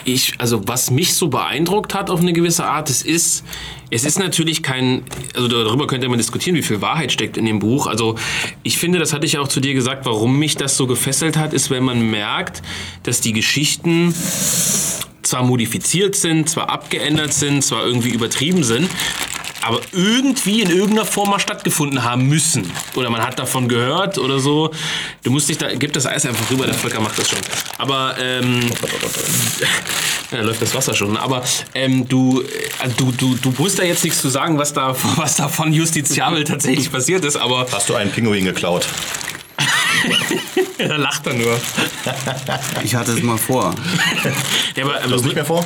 ich, also was mich so beeindruckt hat auf eine gewisse Art, es ist, es ist natürlich kein, also darüber könnte man diskutieren, wie viel Wahrheit steckt in dem Buch. Also ich finde, das hatte ich ja auch zu dir gesagt, warum mich das so gefesselt hat, ist, wenn man merkt, dass die Geschichten zwar modifiziert sind, zwar abgeändert sind, zwar irgendwie übertrieben sind, aber irgendwie in irgendeiner Form mal stattgefunden haben müssen. Oder man hat davon gehört oder so. Du musst dich da, gib das Eis einfach rüber, der Volker macht das schon. Aber, ähm, ja, da läuft das Wasser schon. Aber ähm, du, also du, du, du musst da jetzt nichts zu sagen, was da, was da von Justiziabel tatsächlich passiert ist, aber Hast du einen Pinguin geklaut? da lacht er nur. ich hatte es mal vor. Ja, aber, Du hast aber, nicht mehr vor?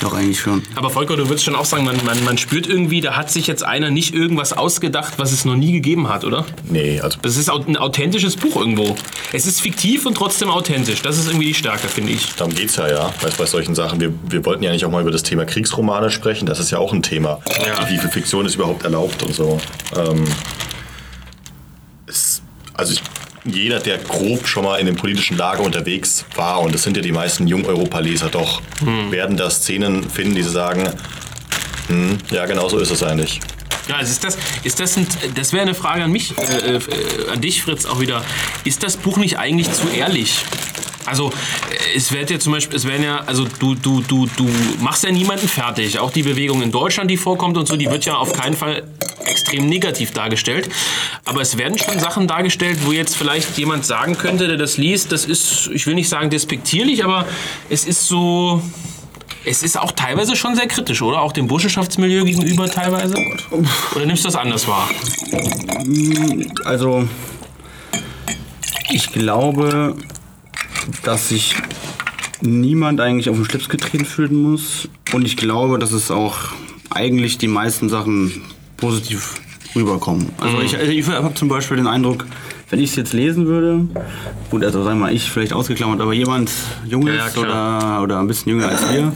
Doch, eigentlich schon. aber Volker, du würdest schon auch sagen, man, man, man spürt irgendwie, da hat sich jetzt einer nicht irgendwas ausgedacht, was es noch nie gegeben hat, oder? Nee, also Das ist ein authentisches Buch irgendwo. Es ist fiktiv und trotzdem authentisch. Das ist irgendwie die Stärke, finde ich. darum geht's ja, ja, bei, bei solchen Sachen. Wir, wir wollten ja nicht auch mal über das Thema Kriegsromane sprechen. Das ist ja auch ein Thema. Ja. Wie viel Fiktion ist überhaupt erlaubt und so. Ähm, es, also ich, jeder, der grob schon mal in dem politischen Lager unterwegs war, und das sind ja die meisten Jung-Europa-Leser doch, werden da Szenen finden, die sie sagen, hm, ja, genau so ist es eigentlich. Ja, also ist das, ist das, ein, das wäre eine Frage an mich, äh, äh, an dich, Fritz, auch wieder. Ist das Buch nicht eigentlich zu ehrlich? Also, äh, es wird ja zum Beispiel, es werden ja, also du, du, du, du machst ja niemanden fertig. Auch die Bewegung in Deutschland, die vorkommt und so, die wird ja auf keinen Fall extrem negativ dargestellt. Aber es werden schon Sachen dargestellt, wo jetzt vielleicht jemand sagen könnte, der das liest, das ist, ich will nicht sagen despektierlich, aber es ist so, es ist auch teilweise schon sehr kritisch, oder? Auch dem Burschenschaftsmilieu gegenüber teilweise? Oder nimmst du das anders wahr? Also, ich glaube, dass sich niemand eigentlich auf den Schlips getreten fühlen muss. Und ich glaube, dass es auch eigentlich die meisten Sachen positiv rüberkommen. Also ich, also ich habe zum Beispiel den Eindruck, wenn ich es jetzt lesen würde, gut, also sagen wir mal ich vielleicht ausgeklammert, aber jemand Junges Ja, oder, oder ein bisschen jünger als wir,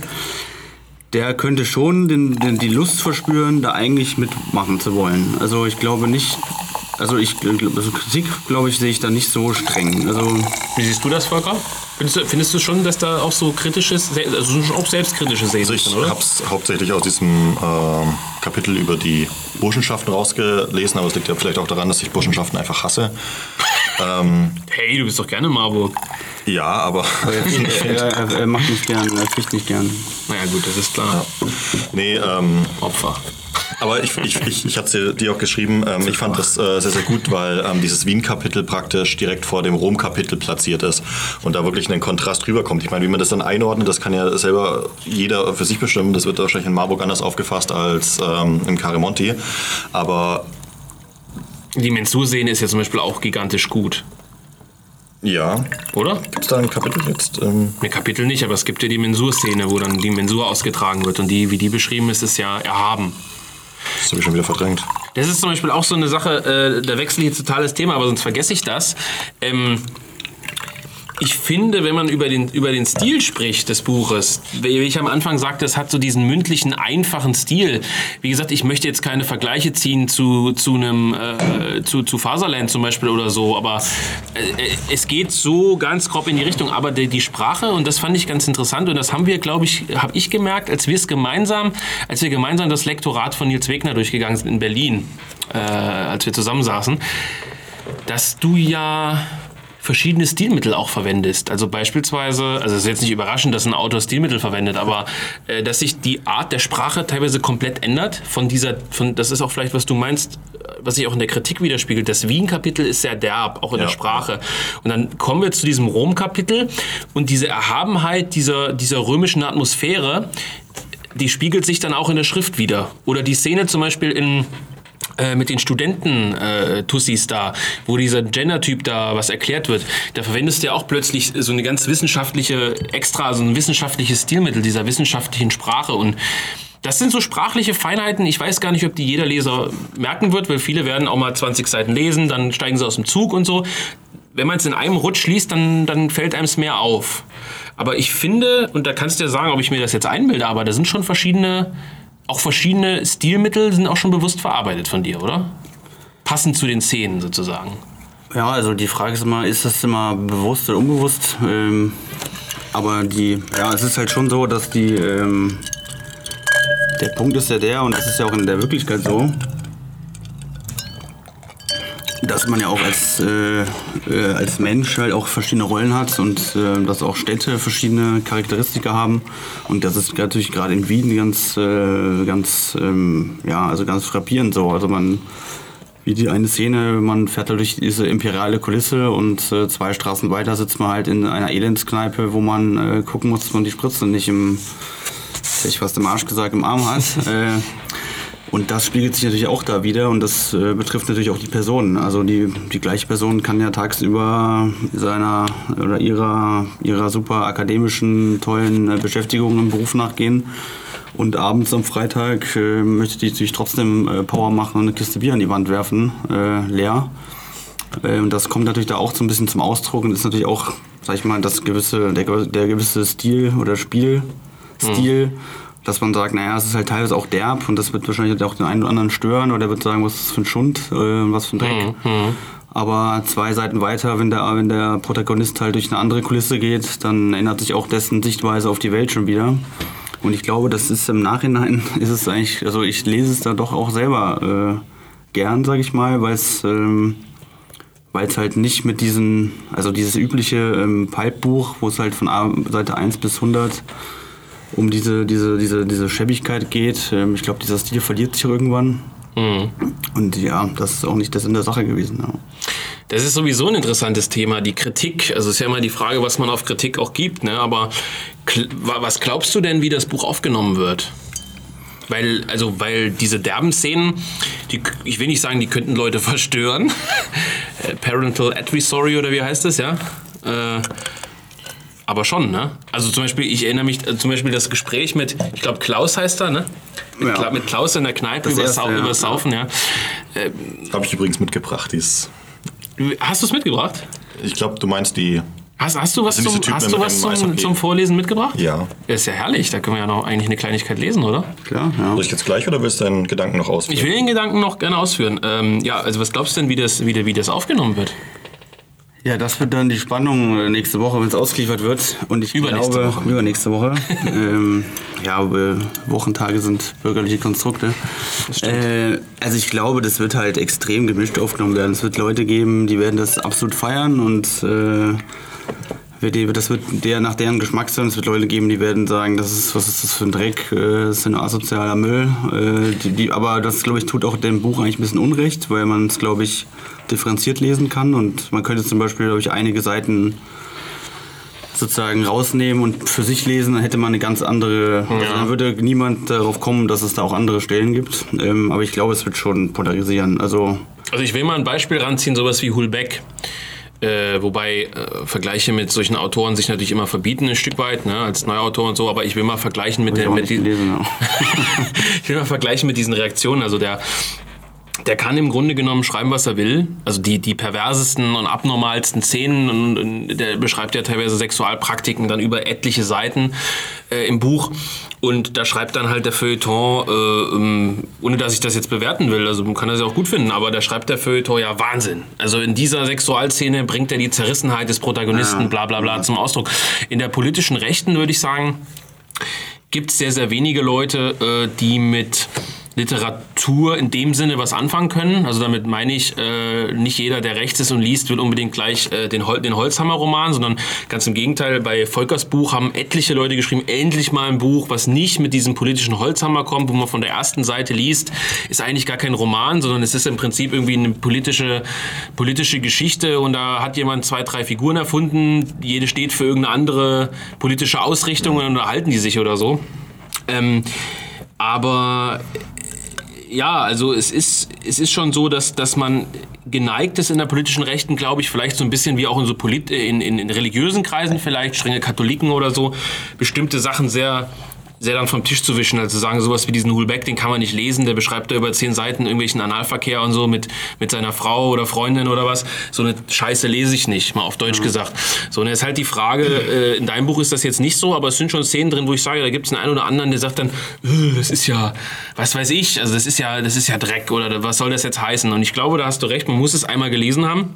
der könnte schon den, den, die Lust verspüren, da eigentlich mitmachen zu wollen. Also ich glaube nicht, also ich also Kritik, glaube ich, sehe ich da nicht so streng. Also Wie siehst du das, Volker? Findest du, findest du schon, dass da auch so kritisches, also auch selbstkritische Szenen Also ich sind, oder? habe es hauptsächlich aus diesem ähm, Kapitel über die Burschenschaften rausgelesen, aber es liegt ja vielleicht auch daran, dass ich Burschenschaften einfach hasse. Hey, du bist doch gerne in Marburg. Ja, aber er, er, er macht nicht gern, er kriegt nicht gern. Naja, gut, das ist klar. nee, ähm, Opfer. Aber ich, ich, ich, ich hatte dir auch geschrieben, ähm, ich fand das äh, sehr, sehr gut, weil ähm, dieses Wien-Kapitel praktisch direkt vor dem Rom-Kapitel platziert ist und da wirklich ein Kontrast rüberkommt. Ich meine, wie man das dann einordnet, das kann ja selber jeder für sich bestimmen. Das wird wahrscheinlich in Marburg anders aufgefasst als ähm, im Carimonti. Aber Die Mensur-Szene ist ja zum Beispiel auch gigantisch gut, ja, oder? gibt es da ein Kapitel jetzt? Ähm, Ein Kapitel nicht, aber es gibt ja die Mensur-Szene, wo dann die Mensur ausgetragen wird und die, wie die beschrieben ist, ist ja erhaben. Das habe ich schon wieder verdrängt. Das ist zum Beispiel auch so eine Sache, äh, da wechsle ich jetzt total das Thema, aber sonst vergesse ich das. Ähm, ich finde, wenn man über den, über den Stil spricht des Buches, wie ich am Anfang sagte, es hat so diesen mündlichen, einfachen Stil. Wie gesagt, ich möchte jetzt keine Vergleiche ziehen zu, zu einem, äh, zu, zu Faserland zum Beispiel oder so, aber äh, es geht so ganz grob in die Richtung. Aber die, die Sprache, und das fand ich ganz interessant, und das haben wir, glaube ich, habe ich gemerkt, als wir es gemeinsam, als wir gemeinsam das Lektorat von Nils Wegner durchgegangen sind in Berlin, äh, als wir zusammensaßen, dass du ja verschiedene Stilmittel auch verwendest. Also beispielsweise, also es ist jetzt nicht überraschend, dass ein Autor Stilmittel verwendet, aber äh, dass sich die Art der Sprache teilweise komplett ändert. Von dieser, von, das ist auch vielleicht, was du meinst, äh, was sich auch in der Kritik widerspiegelt. Das Wien-Kapitel ist sehr derb, auch in Ja. der Sprache. Und dann kommen wir zu diesem Rom-Kapitel und diese Erhabenheit dieser, dieser römischen Atmosphäre, die spiegelt sich dann auch in der Schrift wieder. Oder die Szene zum Beispiel in äh, mit den Studenten äh, da, wo dieser Gender-Typ da was erklärt wird, da verwendest du ja auch plötzlich so eine ganz wissenschaftliche, extra so ein wissenschaftliches Stilmittel dieser wissenschaftlichen Sprache und das sind so sprachliche Feinheiten. Ich weiß gar nicht, ob die jeder Leser merken wird, weil viele werden auch mal 20 Seiten lesen, dann steigen sie aus dem Zug und so. Wenn man es in einem Rutsch liest, dann, dann fällt einem es mehr auf. Aber ich finde, und da kannst du ja sagen, ob ich mir das jetzt einbilde, aber da sind schon verschiedene, auch verschiedene Stilmittel sind auch schon bewusst verarbeitet von dir, oder? Passend zu den Szenen sozusagen. Ja, also die Frage ist immer, ist das immer bewusst oder unbewusst? Ähm, aber die, ja, es ist halt schon so, dass die, ähm, der Punkt ist ja der, und das ist ja auch in der Wirklichkeit so, dass man ja auch als, äh, äh, als Mensch halt auch verschiedene Rollen hat und äh, dass auch Städte verschiedene Charakteristika haben. Und das ist natürlich gerade in Wien ganz, äh, ganz, ähm, ja, also ganz frappierend so. Also man, wie die eine Szene, man fährt halt durch diese imperiale Kulisse und äh, zwei Straßen weiter sitzt man halt in einer Elendskneipe, wo man gucken muss, dass man die Spritze nicht im, ich fast im Arsch gesagt, im Arm hat. Und das spiegelt sich natürlich auch da wieder und das äh, betrifft natürlich auch die Personen. Also die, die gleiche Person kann ja tagsüber seiner oder ihrer, ihrer super akademischen, tollen äh, Beschäftigung im Beruf nachgehen. Und abends am Freitag äh, möchte die natürlich trotzdem äh, Power machen und eine Kiste Bier an die Wand werfen, äh, leer. Und das kommt natürlich da auch so ein bisschen zum Ausdruck und ist natürlich auch, sag ich mal, das gewisse, der, der gewisse Stil oder Spielstil, dass man sagt, naja, es ist halt teilweise auch derb und das wird wahrscheinlich auch den einen oder anderen stören oder der wird sagen, was ist das für ein Schund, äh, was für ein Dreck. Aber zwei Seiten weiter, wenn der, wenn der Protagonist halt durch eine andere Kulisse geht, dann ändert sich auch dessen Sichtweise auf die Welt schon wieder. Und ich glaube, das ist im Nachhinein, ist es eigentlich, also ich lese es da doch auch selber äh, gern, sag ich mal, weil es ähm, weil es halt nicht mit diesen, also dieses übliche ähm, Pulp-Buch, wo es halt von Seite 1 bis 100 um diese, diese, diese, diese Schäbigkeit geht. Ähm, ich glaube, dieser Stil verliert sich irgendwann. Und ja, das ist auch nicht das in der Sache gewesen. Ja. Das ist sowieso ein interessantes Thema, die Kritik. Also es ist ja immer die Frage, was man auf Kritik auch gibt. Ne? Aber was glaubst du denn, wie das Buch aufgenommen wird? Weil, also, weil diese derben Szenen, die, ich will nicht sagen, die könnten Leute verstören. Äh, Parental Advisory oder wie heißt das, ja? Äh, aber schon, ne? Also zum Beispiel, ich erinnere mich äh, zum Beispiel das Gespräch mit, ich glaube Klaus heißt er, ne? Mit, Ja. Kla mit Klaus in der Kneipe über, erste, Sau ja. über Saufen, ja. Habe ich übrigens mitgebracht. Dies, Hast du es mitgebracht? ich glaube, du meinst die. Hast, hast du was, diese zum, Typen hast du was zum, zum Vorlesen mitgebracht? Ja. Ja, Ist ja herrlich, da können wir ja noch eigentlich eine Kleinigkeit lesen, oder? Klar, ja. Soll ich jetzt gleich oder willst du deinen Gedanken noch ausführen? Ich will den Gedanken noch gerne ausführen. Ähm, ja, also was glaubst du denn, wie das, wie, der- wie das aufgenommen wird? Ja, das wird dann die Spannung äh, nächste Woche, wenn es ausgeliefert wird. Und ich Übernächste glaube, Woche. übernächste Woche. ähm, ja, äh, Wochentage sind bürgerliche Konstrukte. Äh, also ich glaube, das wird halt extrem gemischt aufgenommen werden. Es wird Leute geben, die werden das absolut feiern und äh, Das wird der nach deren Geschmack sein. Es wird Leute geben, die werden sagen, das ist, was ist das für ein Dreck, äh, das ist ein asozialer Müll. Äh, die, die, aber das, glaube ich, tut auch dem Buch eigentlich ein bisschen Unrecht, weil man es, glaube ich, differenziert lesen kann. Und man könnte zum Beispiel, glaube ich, einige Seiten sozusagen rausnehmen und für sich lesen, dann hätte man eine ganz andere. Also dann würde niemand darauf kommen, dass es da auch andere Stellen gibt. Ähm, aber ich glaube, es wird schon polarisieren. Also, Also ich will mal ein Beispiel ranziehen, sowas wie Hulbeck. Äh, wobei äh, Vergleiche mit solchen Autoren sich natürlich immer verbieten, ein Stück weit, ne, als Neuautor und so, aber ich will mal vergleichen mit, der, mit die, gelesen, ja. ich will mal vergleichen mit diesen Reaktionen. Also der, der kann im Grunde genommen schreiben, was er will. Also die, die perversesten und abnormalsten Szenen. Und, und der beschreibt ja teilweise Sexualpraktiken dann über etliche Seiten äh, im Buch. Und da schreibt dann halt der Feuilleton, äh, ähm, ohne dass ich das jetzt bewerten will, also man kann das ja auch gut finden, aber da schreibt der Feuilleton ja Wahnsinn. Also in dieser Sexualszene bringt er die Zerrissenheit des Protagonisten, bla bla bla, zum Ausdruck. In der politischen Rechten würde ich sagen, gibt es sehr, sehr wenige Leute, äh, die mit Literatur in dem Sinne was anfangen können. Also damit meine ich, äh, nicht jeder, der rechts ist und liest, will unbedingt gleich äh, den, Hol den Holzhammer-Roman, sondern ganz im Gegenteil, bei Volkers Buch haben etliche Leute geschrieben, endlich mal ein Buch, was nicht mit diesem politischen Holzhammer kommt, wo man von der ersten Seite liest, ist eigentlich gar kein Roman, sondern es ist im Prinzip irgendwie eine politische, politische Geschichte und da hat jemand zwei, drei Figuren erfunden, jede steht für irgendeine andere politische Ausrichtung und unterhalten die sich oder so. Ähm, aber ja, also es ist, es ist schon so, dass, dass man geneigt ist in der politischen Rechten, glaube ich, vielleicht so ein bisschen wie auch in so Polit in, in, in religiösen Kreisen vielleicht, strenge Katholiken oder so, bestimmte Sachen sehr sehr dann vom Tisch zu wischen, also sagen sowas wie diesen Hulbeck, den kann man nicht lesen, der beschreibt da über zehn Seiten irgendwelchen Analverkehr und so mit, mit seiner Frau oder Freundin oder was. So eine Scheiße lese ich nicht, mal auf Deutsch gesagt. So, und jetzt halt die Frage, äh, in deinem Buch ist das jetzt nicht so, aber es sind schon Szenen drin, wo ich sage, da gibt es einen, einen oder anderen, der sagt dann, "Äh, das ist ja, was weiß ich, also das ist ja, das ist ja Dreck oder was soll das jetzt heißen? Und ich glaube, da hast du recht, man muss es einmal gelesen haben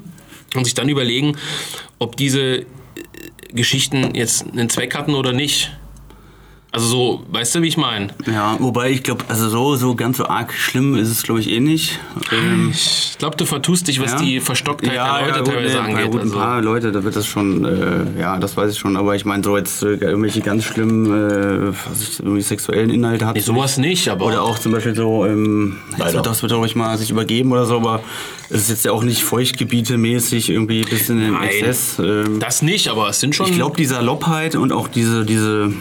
und sich dann überlegen, ob diese äh, Geschichten jetzt einen Zweck hatten oder nicht. Also so, weißt du, wie ich meine? Ja, wobei ich glaube, also so, so ganz so arg schlimm ist es, glaube ich, eh nicht. Ähm, Ich glaube, du vertust dich, was Ja. die Verstocktheit ja, der Leute ja, gut, teilweise angeht. gut, ein Also, paar Leute, da wird das schon, äh, ja, das weiß ich schon, aber ich meine, so jetzt äh, irgendwelche ganz schlimmen, äh, was ich, irgendwie sexuellen Inhalte hat. nee, sowas nicht, aber Oder auch zum Beispiel so, ähm, wird das wird, glaube ich, mal sich übergeben oder so, aber es ist jetzt ja auch nicht Feuchtgebiete-mäßig irgendwie bis in den Nein. Exzess. Ähm, das nicht, aber es sind schon. ich glaube, die Saloppheit und auch diese, diese,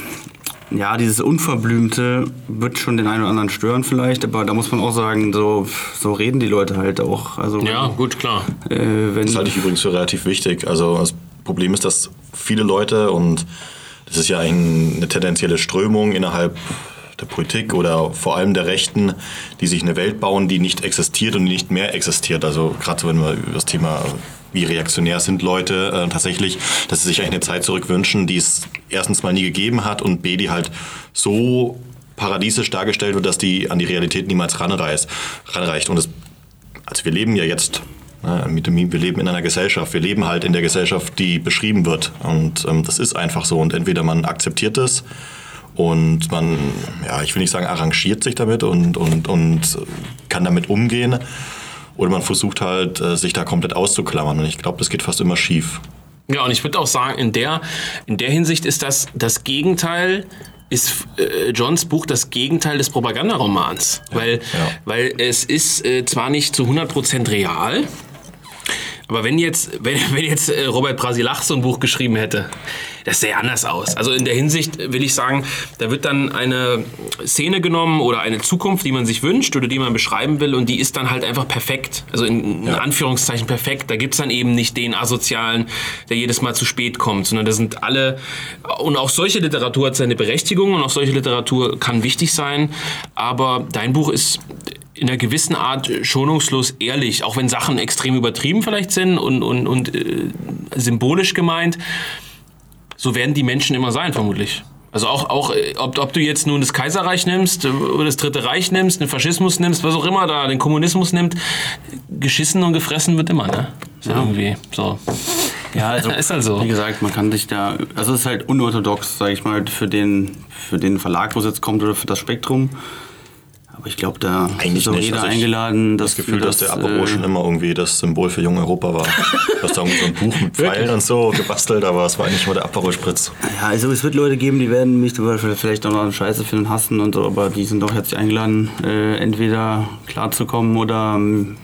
ja, dieses Unverblümte wird schon den einen oder anderen stören vielleicht, aber da muss man auch sagen, so, so reden die Leute halt auch. Also, ja, gut, klar. äh, wenn, Das halte ich übrigens für relativ wichtig. Also das Problem ist, dass viele Leute, und das ist ja ein, eine tendenzielle Strömung innerhalb der Politik oder vor allem der Rechten, die sich eine Welt bauen, die nicht existiert und die nicht mehr existiert. Also gerade so, wenn wir über das Thema, wie reaktionär sind Leute äh, tatsächlich, dass sie sich eigentlich eine Zeit zurückwünschen, die es erstens mal nie gegeben hat und b, die halt so paradiesisch dargestellt wird, dass die an die Realität niemals ranreißt, ranreicht. Und es also wir leben ja jetzt, ne, wir leben in einer Gesellschaft, wir leben halt in der Gesellschaft, die beschrieben wird. Und ähm, das ist einfach so. Und entweder man akzeptiert es und man, ja, ich will nicht sagen, arrangiert sich damit und, und, und kann damit umgehen. Oder man versucht halt, äh, sich da komplett auszuklammern. Und ich glaube, das geht fast immer schief. Ja, und ich würde auch sagen, in der, in der Hinsicht ist das das Gegenteil, ist äh, Johns Buch das Gegenteil des Propagandaromans. weil, ja. weil es ist äh, zwar nicht zu 100% real, aber wenn jetzt, wenn, wenn jetzt äh, Robert Brasilach so ein Buch geschrieben hätte, das sähe anders aus. Also in der Hinsicht will ich sagen, da wird dann eine Szene genommen oder eine Zukunft, die man sich wünscht oder die man beschreiben will und die ist dann halt einfach perfekt. Also in, in Anführungszeichen perfekt. Da gibt es dann eben nicht den Asozialen, der jedes Mal zu spät kommt, sondern da sind alle, und auch solche Literatur hat seine Berechtigung und auch solche Literatur kann wichtig sein, aber dein Buch ist in einer gewissen Art schonungslos ehrlich, auch wenn Sachen extrem übertrieben vielleicht sind und, und, und äh, symbolisch gemeint. So werden die Menschen immer sein, vermutlich. Also auch, auch äh, ob, ob du jetzt nun das Kaiserreich nimmst äh, oder das Dritte Reich nimmst, den Faschismus nimmst, was auch immer da, den Kommunismus nimmt, geschissen und gefressen wird immer, ne? Ist ja. irgendwie so. Ja, also, Ist halt so. Wie gesagt, man kann sich da, also es ist halt unorthodox, sage ich mal, für den, für den Verlag, wo es jetzt kommt oder für das Spektrum. Aber ich glaube, da Eigentlich ist auch nicht. jeder Also ich- eingeladen. Das Gefühl, dass der Apero äh, schon immer irgendwie das Symbol für jung Europa war. Du hast da irgendwie so ein Buch mit Pfeilen und so gebastelt, aber es war eigentlich nur der Aperol-Spritz. Ja, also es wird Leute geben, die werden mich zum Beispiel vielleicht auch noch scheiße finden, hassen und so, aber die sind doch herzlich eingeladen, äh, entweder klarzukommen oder ähm,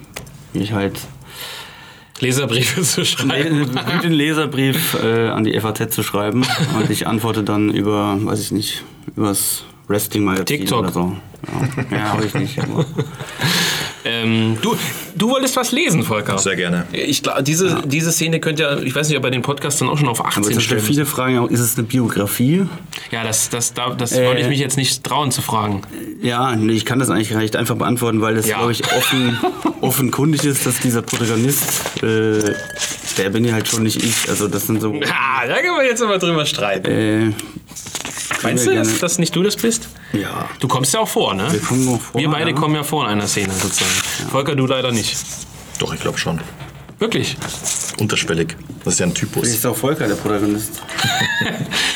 mich halt Leserbriefe zu schreiben. einen guten Leserbrief äh, an die FAZ zu schreiben und ich antworte dann über, weiß ich nicht, übers Wrestling-Magazin TikTok. oder so. Ja, ja habe ich nicht. Ähm, du, du wolltest was lesen, Volker. Sehr gerne. Ich glaube, diese, diese Szene könnte ja, ich weiß nicht, ob bei den Podcasts dann auch schon auf aber 18 es sind stellen. viele Fragen, auch, ist es eine Biografie? Ja, das, das, da- das Äh, wollte ich mich jetzt nicht trauen zu fragen. Ja, nee, ich kann das eigentlich recht einfach beantworten, weil das, Ja. glaube ich, offen, offenkundig ist, dass dieser Protagonist, äh, der bin ja halt schon nicht ich. Also das sind so... Ah, da können wir jetzt aber drüber streiten. Äh, Meinst du, dass, gerne- dass nicht du das bist? ja. Du kommst ja auch vor, ne? Wir kommen auch vor, Wir beide ja. kommen ja vor in einer Szene sozusagen. Volker, du leider nicht. Doch, ich glaube schon. Wirklich? Unterschwellig. Das ist ja ein Typus. ist auch Volker der Protagonist.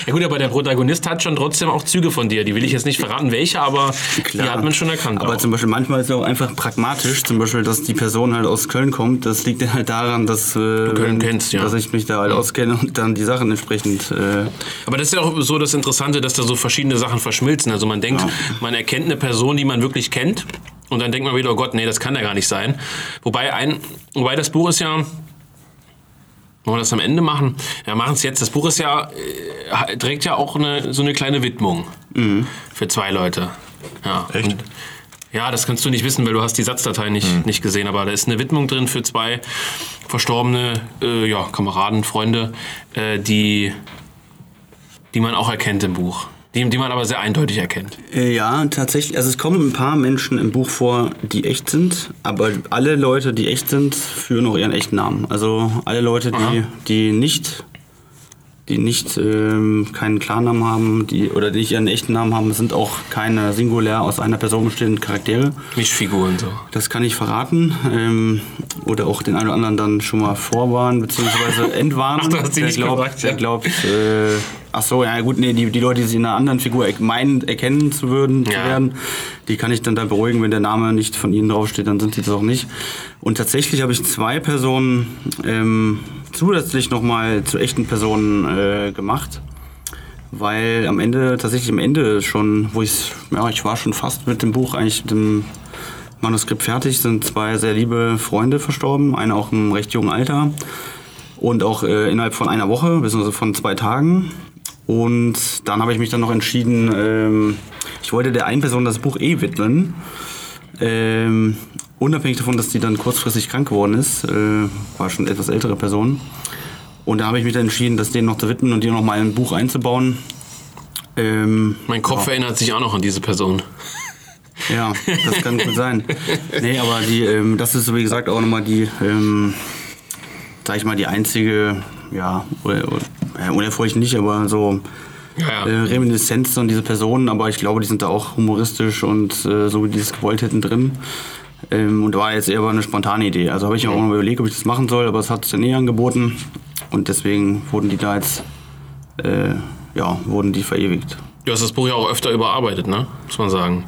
Ja gut, aber der Protagonist hat schon trotzdem auch Züge von dir. Die will ich jetzt nicht verraten, welche, aber die hat man schon erkannt. Aber auch. zum Beispiel manchmal ist es auch einfach pragmatisch, zum Beispiel, dass die Person halt aus Köln kommt. Das liegt dann halt daran, dass, äh, Köln kennst, ja. dass ich mich da halt auskenne und dann die Sachen entsprechend. Äh, Aber das ist ja auch so das Interessante, dass da so verschiedene Sachen verschmilzen. Also man denkt, man erkennt eine Person, die man wirklich kennt. Und dann denkt man wieder, oh Gott, nee, das kann ja gar nicht sein. Wobei, ein, wobei das Buch ist ja. Wollen wir das am Ende machen? Ja, machen es jetzt. Das Buch ist ja, äh, trägt ja auch eine, so eine kleine Widmung für zwei Leute. Ja. Echt? Und, ja, das kannst du nicht wissen, weil du hast die Satzdatei nicht, nicht gesehen. Aber da ist eine Widmung drin für zwei verstorbene äh, ja, Kameraden, Freunde, äh, die, die man auch erkennt im Buch. Die, die man aber sehr eindeutig erkennt. Äh, Ja, tatsächlich. Also es kommen ein paar Menschen im Buch vor, die echt sind, aber alle Leute, die echt sind, führen auch ihren echten Namen. Also alle Leute, die, die nicht, die nicht ähm, keinen Klarnamen haben, die oder die nicht ihren echten Namen haben, sind auch keine singulär aus einer Person bestehenden Charaktere. Mischfiguren so. Das kann ich verraten. Ähm, oder auch den einen oder anderen dann schon mal vorwarnen, beziehungsweise entwarnen. Ach, du hast Wer nicht glaubt, gefragt, wer ja. glaubt, äh, ach so, ja gut, nee, die, die Leute, die sie in einer anderen Figur meinen, erkennen zu würden, zu Ja. werden, die kann ich dann da beruhigen, wenn der Name nicht von ihnen draufsteht, dann sind sie das auch nicht. Und tatsächlich habe ich zwei Personen ähm, zusätzlich nochmal zu echten Personen äh, gemacht. Weil am Ende, tatsächlich am Ende schon, wo ich, ja, ich war schon fast mit dem Buch, eigentlich mit dem Manuskript fertig, sind zwei sehr liebe Freunde verstorben, einer auch im recht jungen Alter und auch äh, innerhalb von einer Woche, beziehungsweise von zwei Tagen. Und dann habe ich mich dann noch entschieden, ähm, ich wollte der einen Person das Buch eh widmen. Ähm, unabhängig davon, dass die dann kurzfristig krank geworden ist, äh, war schon etwas ältere Person. Und da habe ich mich dann entschieden, das denen noch zu widmen und die noch mal in ein Buch einzubauen. Ähm, Mein Kopf erinnert sich auch noch an diese Person. ja, das kann gut sein. Nee, aber die, ähm, das ist wie gesagt auch nochmal die, ähm, sag ich mal, die einzige, ja, ja, unerfreulich nicht, aber so Ja, äh, ja. Reminiszenz an diese Personen, aber ich glaube, die sind da auch humoristisch und äh, so wie die es gewollt hätten drin. Ähm, und war jetzt eher eine spontane Idee. Also habe ich auch mal überlegt, ob ich das machen soll, aber es hat sich dann eh angeboten. Und deswegen wurden die da jetzt, äh, ja, wurden die verewigt. Du hast das Buch ja auch öfter überarbeitet, ne? Muss man sagen.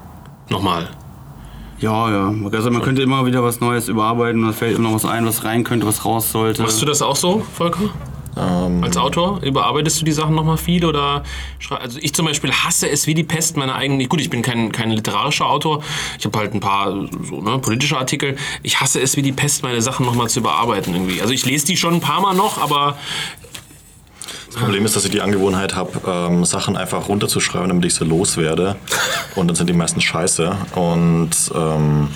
Nochmal. Ja, ja. Also man könnte immer wieder was Neues überarbeiten und es fällt immer noch was ein, was rein könnte, was raus sollte. Machst du das auch so, Volker? Als Autor überarbeitest du die Sachen nochmal viel oder also ich zum Beispiel hasse es wie die Pest meine eigenen. Gut, ich bin kein, kein literarischer Autor. Ich habe halt ein paar so, ne, politische Artikel. Ich hasse es wie die Pest, meine Sachen nochmal zu überarbeiten irgendwie. Also ich lese die schon ein paar Mal noch, aber Das Problem ist, dass ich die Angewohnheit habe, ähm, Sachen einfach runterzuschreiben, damit ich sie loswerde. Und dann sind die meistens scheiße. Und ähm,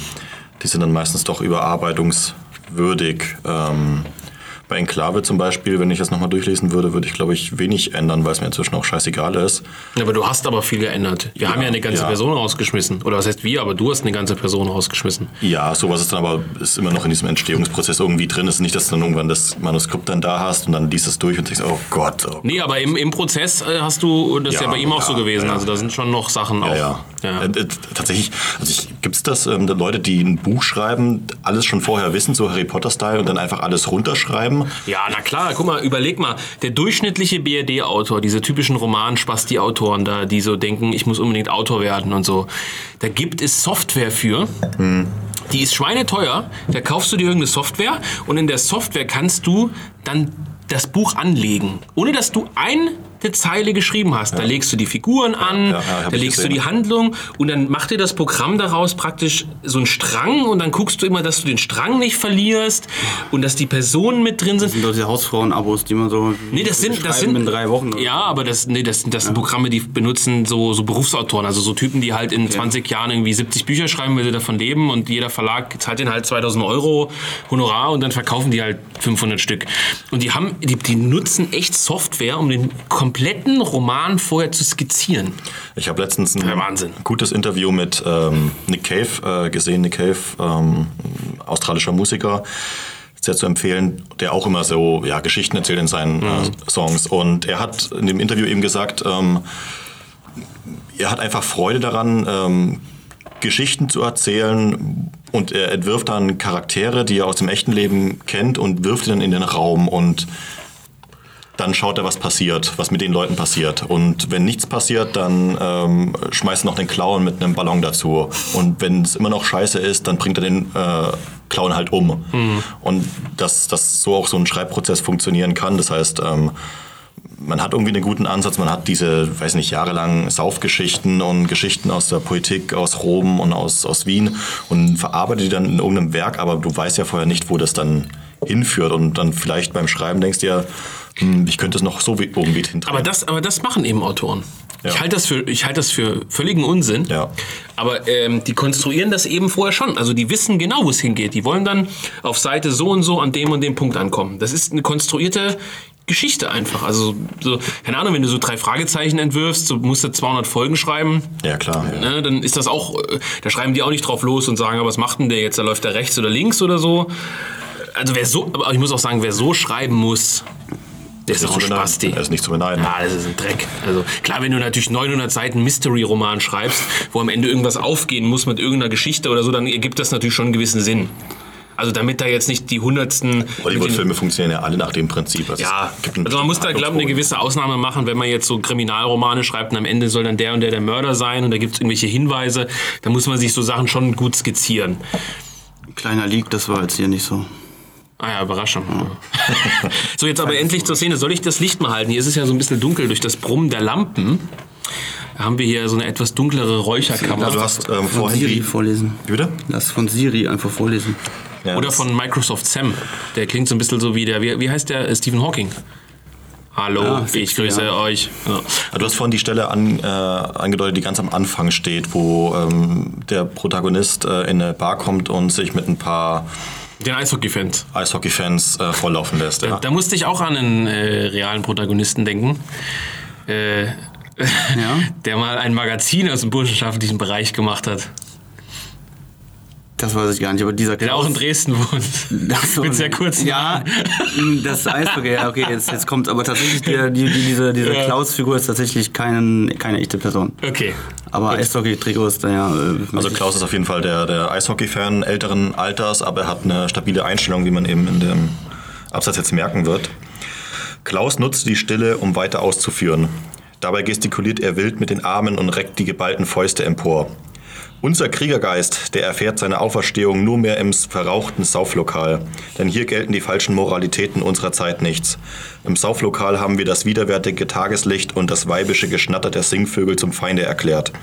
die sind dann meistens doch überarbeitungswürdig. Ähm, bei Enklave zum Beispiel, wenn ich das nochmal durchlesen würde, würde ich, glaube ich, wenig ändern, weil es mir inzwischen auch scheißegal ist. Ja, aber du hast aber viel geändert. Wir haben ja eine ganze ja. Person rausgeschmissen. Oder was heißt wir, aber du hast eine ganze Person rausgeschmissen. Ja, sowas ist dann aber ist immer noch in diesem Entstehungsprozess irgendwie drin. Es ist nicht, dass du dann irgendwann das Manuskript dann da hast und dann liest es durch und denkst, oh Gott, oh Nee, aber im, im Prozess äh, hast du, das ist ja Ja, bei ihm auch ja, so gewesen. ja. Also da sind schon noch Sachen auch. Ja, ja. Ja. Äh, äh, tatsächlich, also Gibt es das, ähm, Leute, die ein Buch schreiben, alles schon vorher wissen, so Harry Potter-Style, und dann einfach alles runterschreiben? Ja, na klar, guck mal, überleg mal, der durchschnittliche BRD-Autor, diese typischen Roman-Spasti-Autoren da, die so denken, ich muss unbedingt Autor werden und so, da gibt es Software für. Die ist schweineteuer, da kaufst du dir irgendeine Software und in der Software kannst du dann das Buch anlegen, ohne dass du eine Zeile geschrieben hast. Da legst du die Figuren an, ja, ja, da legst du gesehen. die Handlung und dann macht dir das Programm daraus praktisch so einen Strang und dann guckst du immer, dass du den Strang nicht verlierst und dass die Personen mit drin sind. Das sind doch diese Hausfrauen-Abos, die man so. Nee, das sind, das schreiben sind in drei Wochen. oder Ja, aber das, nee, das, das sind Programme, die benutzen so, so Berufsautoren, also so Typen, die halt in 20 Jahren irgendwie 70 Bücher schreiben, weil sie davon leben und jeder Verlag zahlt denen halt 2000 Euro Honorar und dann verkaufen die halt 500 Stück. Und die haben, die, die nutzen echt Software, um den kompletten Roman vorher zu skizzieren. Ich habe letztens ein Wahnsinn. gutes Interview mit ähm, Nick Cave äh, gesehen. Nick Cave, ähm, australischer Musiker, sehr zu empfehlen, der auch immer so ja, Geschichten erzählt in seinen äh, Songs. Und er hat in dem Interview eben gesagt, ähm, er hat einfach Freude daran, ähm, Geschichten zu erzählen und er entwirft dann Charaktere, die er aus dem echten Leben kennt und wirft die dann in den Raum und dann schaut er, was passiert, was mit den Leuten passiert. Und wenn nichts passiert, dann ähm, schmeißt er noch den Clown mit einem Ballon dazu. Und wenn es immer noch scheiße ist, dann bringt er den äh, Clown halt um. Und dass, dass so auch so ein Schreibprozess funktionieren kann. Das heißt, ähm, man hat irgendwie einen guten Ansatz, man hat diese, weiß nicht, jahrelang Saufgeschichten und Geschichten aus der Politik, aus Rom und aus, aus Wien und verarbeitet die dann in irgendeinem Werk, aber du weißt ja vorher nicht, wo das dann hinführt und dann vielleicht beim Schreiben denkst dir, hm, ich könnte es noch so wie- irgendwie hindrehen. Aber das, aber das machen eben Autoren. Ja. Ich halte das, für, ich halte das für völligen Unsinn. Ja. Aber ähm, die konstruieren das eben vorher schon. Also die wissen genau, wo es hingeht. Die wollen dann auf Seite so und so an dem und dem Punkt ankommen. Das ist eine konstruierte Geschichte einfach. Also, so, keine Ahnung, wenn du so drei Fragezeichen entwirfst, so musst du 200 Folgen schreiben, ja, klar. Ja. ne, dann ist das auch, äh, da schreiben die auch nicht drauf los und sagen, "Ah, was macht denn der jetzt? Da läuft der rechts oder links oder so. Also wer so, aber ich muss auch sagen, wer so schreiben muss, der ist auch ein. Spasti. Er ist nicht zu beneiden. Ja, das ist ein Dreck. Also klar, wenn du natürlich 900 Seiten Mystery-Roman schreibst, wo am Ende irgendwas aufgehen muss mit irgendeiner Geschichte oder so, dann ergibt das natürlich schon einen gewissen Sinn. Also damit da jetzt nicht die hundertsten... Hollywood-Filme funktionieren ja alle nach dem Prinzip. Also ja, es gibt einen also man muss da, glaube ich, eine gewisse Ausnahme machen, wenn man jetzt so Kriminalromane schreibt und am Ende soll dann der und der der Mörder sein und da gibt es irgendwelche Hinweise, da muss man sich so Sachen schon gut skizzieren. Kleiner Leak, das war jetzt hier nicht so. Ah ja, Überraschung. so, jetzt aber endlich zur Szene. Soll ich das Licht mal halten? Hier ist es ja so ein bisschen dunkel durch das Brummen der Lampen. Da haben wir hier so eine etwas dunklere Räucherkammer. Du hast ähm, Von vorhin Siri vorlesen. Wie bitte? Lass von Siri einfach vorlesen. Ja, Oder von Microsoft Sam. Der klingt so ein bisschen so wie der, wie, wie heißt der? Äh, Stephen Hawking. Hallo, Ja, ich grüße ja. euch. Ja. Ah, Du hast vorhin die Stelle an, äh, angedeutet, die ganz am Anfang steht, wo ähm, der Protagonist äh, in eine Bar kommt und sich mit ein paar Den Eishockey-Fans. Eishockey-Fans äh, volllaufen lässt. Ja. Da musste ich auch an einen äh, realen Protagonisten denken. Äh, Der mal ein Magazin aus dem burschenschaftlichen Bereich gemacht hat. Das weiß ich gar nicht, aber dieser Der auch in Dresden wohnt. Ach so, Mit sehr kurzen Ja, das Eishockey, ja, okay, jetzt, jetzt kommt aber tatsächlich der, die, die, diese, diese Ja. Klaus-Figur ist tatsächlich kein, keine echte Person. Okay. Aber Eishockey-Trikot ist da ja. äh, Also Klaus ist auf jeden Fall der, der Eishockey-Fan älteren Alters, aber er hat eine stabile Einstellung, wie man eben in dem Absatz jetzt merken wird. Klaus nutzt die Stille, um weiter auszuführen. Dabei gestikuliert er wild mit den Armen und reckt die geballten Fäuste empor. Unser Kriegergeist, der erfährt seine Auferstehung nur mehr im verrauchten Sauflokal. Denn hier gelten die falschen Moralitäten unserer Zeit nichts. Im Sauflokal haben wir das widerwärtige Tageslicht und das weibische Geschnatter der Singvögel zum Feinde erklärt.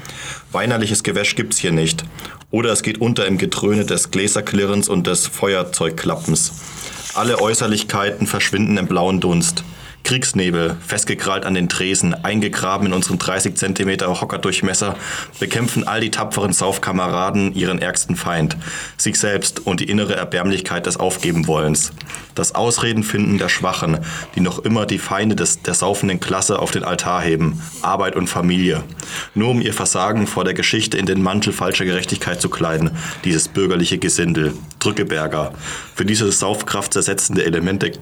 Weinerliches Gewäsch gibt's hier nicht. Oder es geht unter im Gedröhne des Gläserklirrens und des Feuerzeugklappens. Alle Äußerlichkeiten verschwinden im blauen Dunst. Kriegsnebel, festgekrallt an den Tresen, eingegraben in unseren 30 Zentimeter Hockerdurchmesser, bekämpfen all die tapferen Saufkameraden ihren ärgsten Feind, sich selbst und die innere Erbärmlichkeit des Aufgebenwollens. Das Ausredenfinden der Schwachen, die noch immer die Feinde des, der saufenden Klasse auf den Altar heben, Arbeit und Familie. Nur um ihr Versagen vor der Geschichte in den Mantel falscher Gerechtigkeit zu kleiden, dieses bürgerliche Gesindel, Drückeberger. Für diese Saufkraft zersetzende Elemente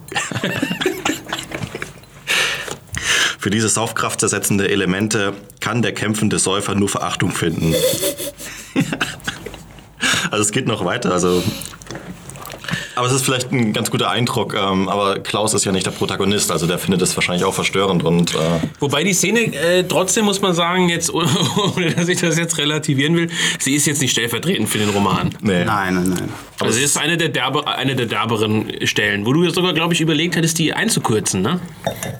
Für diese Saufkraft zersetzende Elemente kann der kämpfende Säufer nur Verachtung finden. Also es geht noch weiter. Also aber es ist vielleicht ein ganz guter Eindruck. Ähm, aber Klaus ist ja nicht der Protagonist, also der findet es wahrscheinlich auch verstörend. Und, äh Wobei die Szene, äh, trotzdem muss man sagen, jetzt, ohne dass ich das jetzt relativieren will, sie ist jetzt nicht stellvertretend für den Roman. nee. Nein, nein, nein. Also sie ist eine der, derbe, eine der derberen Stellen, wo du sogar, glaube ich, überlegt hättest, die einzukürzen, ne?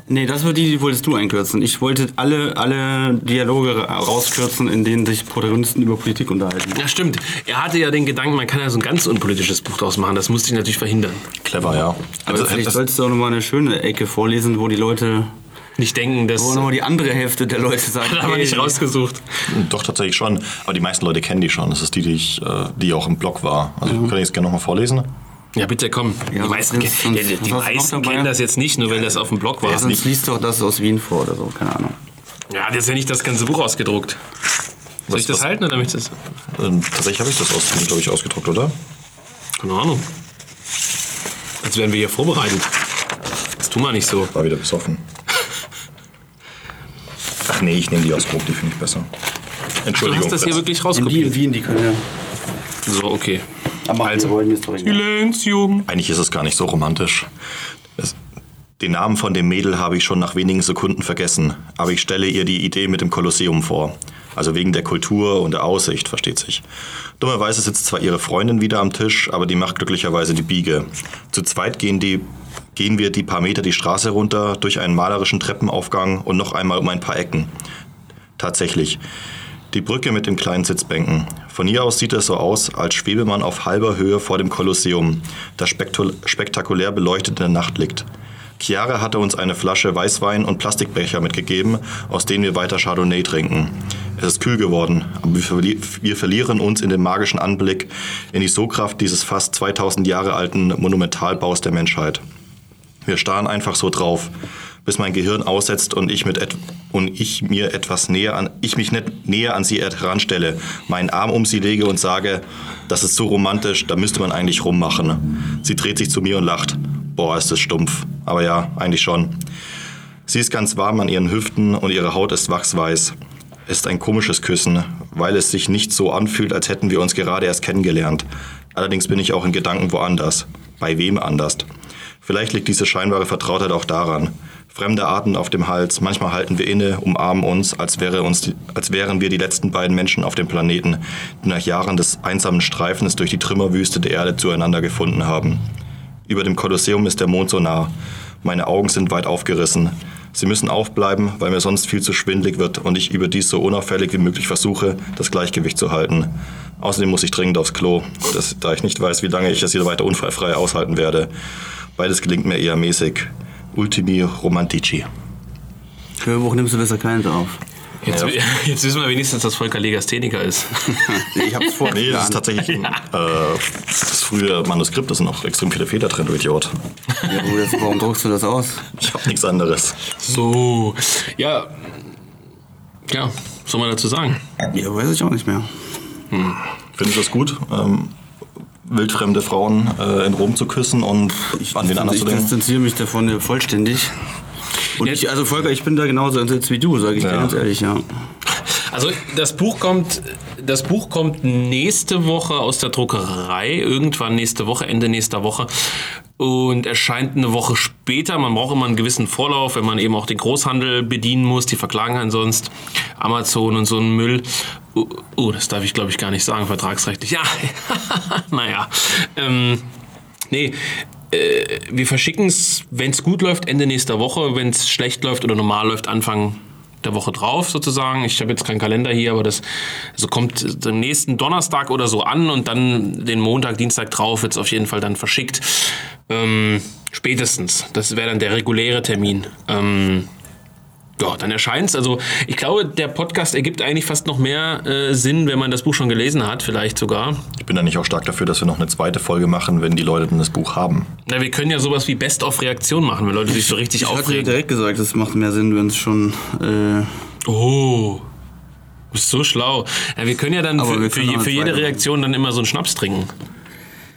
Nee, das war die, die wolltest du einkürzen. Ich wollte alle, alle Dialoge ra- rauskürzen, in denen sich Protagonisten über Politik unterhalten. Ja, stimmt. Er hatte ja den Gedanken, man kann ja so ein ganz unpolitisches Buch draus machen. Das musste ich natürlich verhindern. Clever, ja. Aber vielleicht solltest du auch nochmal eine schöne Ecke vorlesen, wo die Leute, Nicht denken, dass... wo nochmal die andere Hälfte der Leute sagt, Da haben wir hey, nicht rausgesucht. doch, tatsächlich schon. Aber die meisten Leute kennen die schon. Das ist die, die, ich, äh, die auch im Blog war. Also kann ich es gerne nochmal vorlesen? Ja, bitte komm. Ja, die meisten, sonst- die, die noch meisten kennen das jetzt nicht, nur weil das auf dem Blog war. Ja, sonst liest doch das aus Wien vor oder so, keine Ahnung. Ja, das ist ja nicht das ganze Buch ausgedruckt. Soll Was- ich das was- halten oder damit das... Ähm, tatsächlich habe ich das, aus, glaube ich, ausgedruckt, oder? Keine Ahnung. Als wären wir hier vorbereitet. Das tun wir nicht so. War wieder besoffen. Ach nee, ich nehme die aus Druck, die finde ich besser. Du Entschuldigung. hast das hier wirklich In die in rauskopiert. Wien, die können ja. So, okay. Aber Also. wir wollen jetzt doch egal. Silenzium. Eigentlich ist es gar nicht so romantisch. Es, den Namen von dem Mädel habe ich schon nach wenigen Sekunden vergessen, aber ich stelle ihr die Idee mit dem Kolosseum vor. Also wegen der Kultur und der Aussicht, versteht sich. Dummerweise sitzt zwar ihre Freundin wieder am Tisch, aber die macht glücklicherweise die Biege. Zu zweit gehen, die, gehen wir die paar Meter die Straße runter, durch einen malerischen Treppenaufgang und noch einmal um ein paar Ecken. Tatsächlich. Die Brücke mit den kleinen Sitzbänken. Von hier aus sieht es so aus, als schwebe man auf halber Höhe vor dem Kolosseum, das spektakulär beleuchtet in der Nacht liegt. Chiara hatte uns eine Flasche Weißwein und Plastikbecher mitgegeben, aus denen wir weiter Chardonnay trinken. Es ist kühl geworden, aber wir, verli wir verlieren uns in dem magischen Anblick in die Sogkraft dieses fast 2000 Jahre alten Monumentalbaus der Menschheit. Wir starren einfach so drauf, bis mein Gehirn aussetzt und ich, mit und ich mir etwas näher an, ich mich nicht näher an sie heranstelle, meinen Arm um sie lege und sage, das ist so romantisch, da müsste man eigentlich rummachen. Sie dreht sich zu mir und lacht. Boah, ist das stumpf. Aber ja, eigentlich schon. Sie ist ganz warm an ihren Hüften und ihre Haut ist wachsweiß. Es ist ein komisches Küssen, weil es sich nicht so anfühlt, als hätten wir uns gerade erst kennengelernt. Allerdings bin ich auch in Gedanken woanders. Bei wem anders? Vielleicht liegt diese scheinbare Vertrautheit auch daran. Fremde Atem auf dem Hals, manchmal halten wir inne, umarmen uns, als, wäre uns als wären wir die letzten beiden Menschen auf dem Planeten, die nach Jahren des einsamen Streifens durch die Trümmerwüste der Erde zueinander gefunden haben. Über dem Kolosseum ist der Mond so nah. Meine Augen sind weit aufgerissen. Sie müssen aufbleiben, weil mir sonst viel zu schwindlig wird und ich überdies so unauffällig wie möglich versuche, das Gleichgewicht zu halten. Außerdem muss ich dringend aufs Klo, das, da ich nicht weiß, wie lange ich das hier weiter unfallfrei aushalten werde. Beides gelingt mir eher mäßig. Ultimi Romantici. Hörbuch nimmst du besser keins auf. Jetzt, jetzt wissen wir wenigstens, dass Volker Legastheniker ist. Ich hab's vor. Nee, das ist tatsächlich ein, äh, das frühe Manuskript, da sind noch extrem viele Fehler drin, du Idiot. Ja, wo das, warum druckst du das aus? Ich hab nichts anderes. So. Ja. Ja, was soll man dazu sagen? Ja, weiß ich auch nicht mehr. Findest du das gut, ähm, wildfremde Frauen äh, in Rom zu küssen und an wen anders ich zu denken? distanziere mich davon vollständig. Und ich, also Volker, ich bin da genauso entsetzt wie du, sage ich dir ganz ehrlich, ja. Also das Buch kommt, das Buch kommt nächste Woche aus der Druckerei, irgendwann nächste Woche, Ende nächster Woche und erscheint eine Woche später. Man braucht immer einen gewissen Vorlauf, wenn man eben auch den Großhandel bedienen muss. Die verklagen einen sonst Amazon und so einen Müll. Oh, oh das darf ich glaube ich gar nicht sagen, vertragsrechtlich. Ja, naja. Ähm, nee, äh, wir verschicken es, wenn es gut läuft, Ende nächster Woche. Wenn es schlecht läuft oder normal läuft, Anfang der Woche drauf sozusagen. Ich habe jetzt keinen Kalender hier, aber das also kommt am nächsten Donnerstag oder so an und dann den Montag, Dienstag drauf wird es auf jeden Fall dann verschickt. Ähm, spätestens. Das wäre dann der reguläre Termin. Ähm, ja, dann erscheint's. Also ich glaube, der Podcast ergibt eigentlich fast noch mehr äh, Sinn, wenn man das Buch schon gelesen hat, vielleicht sogar. Ich bin da nicht auch stark dafür, dass wir noch eine zweite Folge machen, wenn die Leute dann das Buch haben. Na, wir können ja sowas wie Best-of-Reaktion machen, wenn Leute sich so richtig Ich hatte ja aufregen. direkt gesagt, es macht mehr Sinn, wenn es schon. Äh, Oh. Du bist so schlau. Ja, wir können ja dann Aber für, für, für jede Reaktion dann immer so einen Schnaps trinken.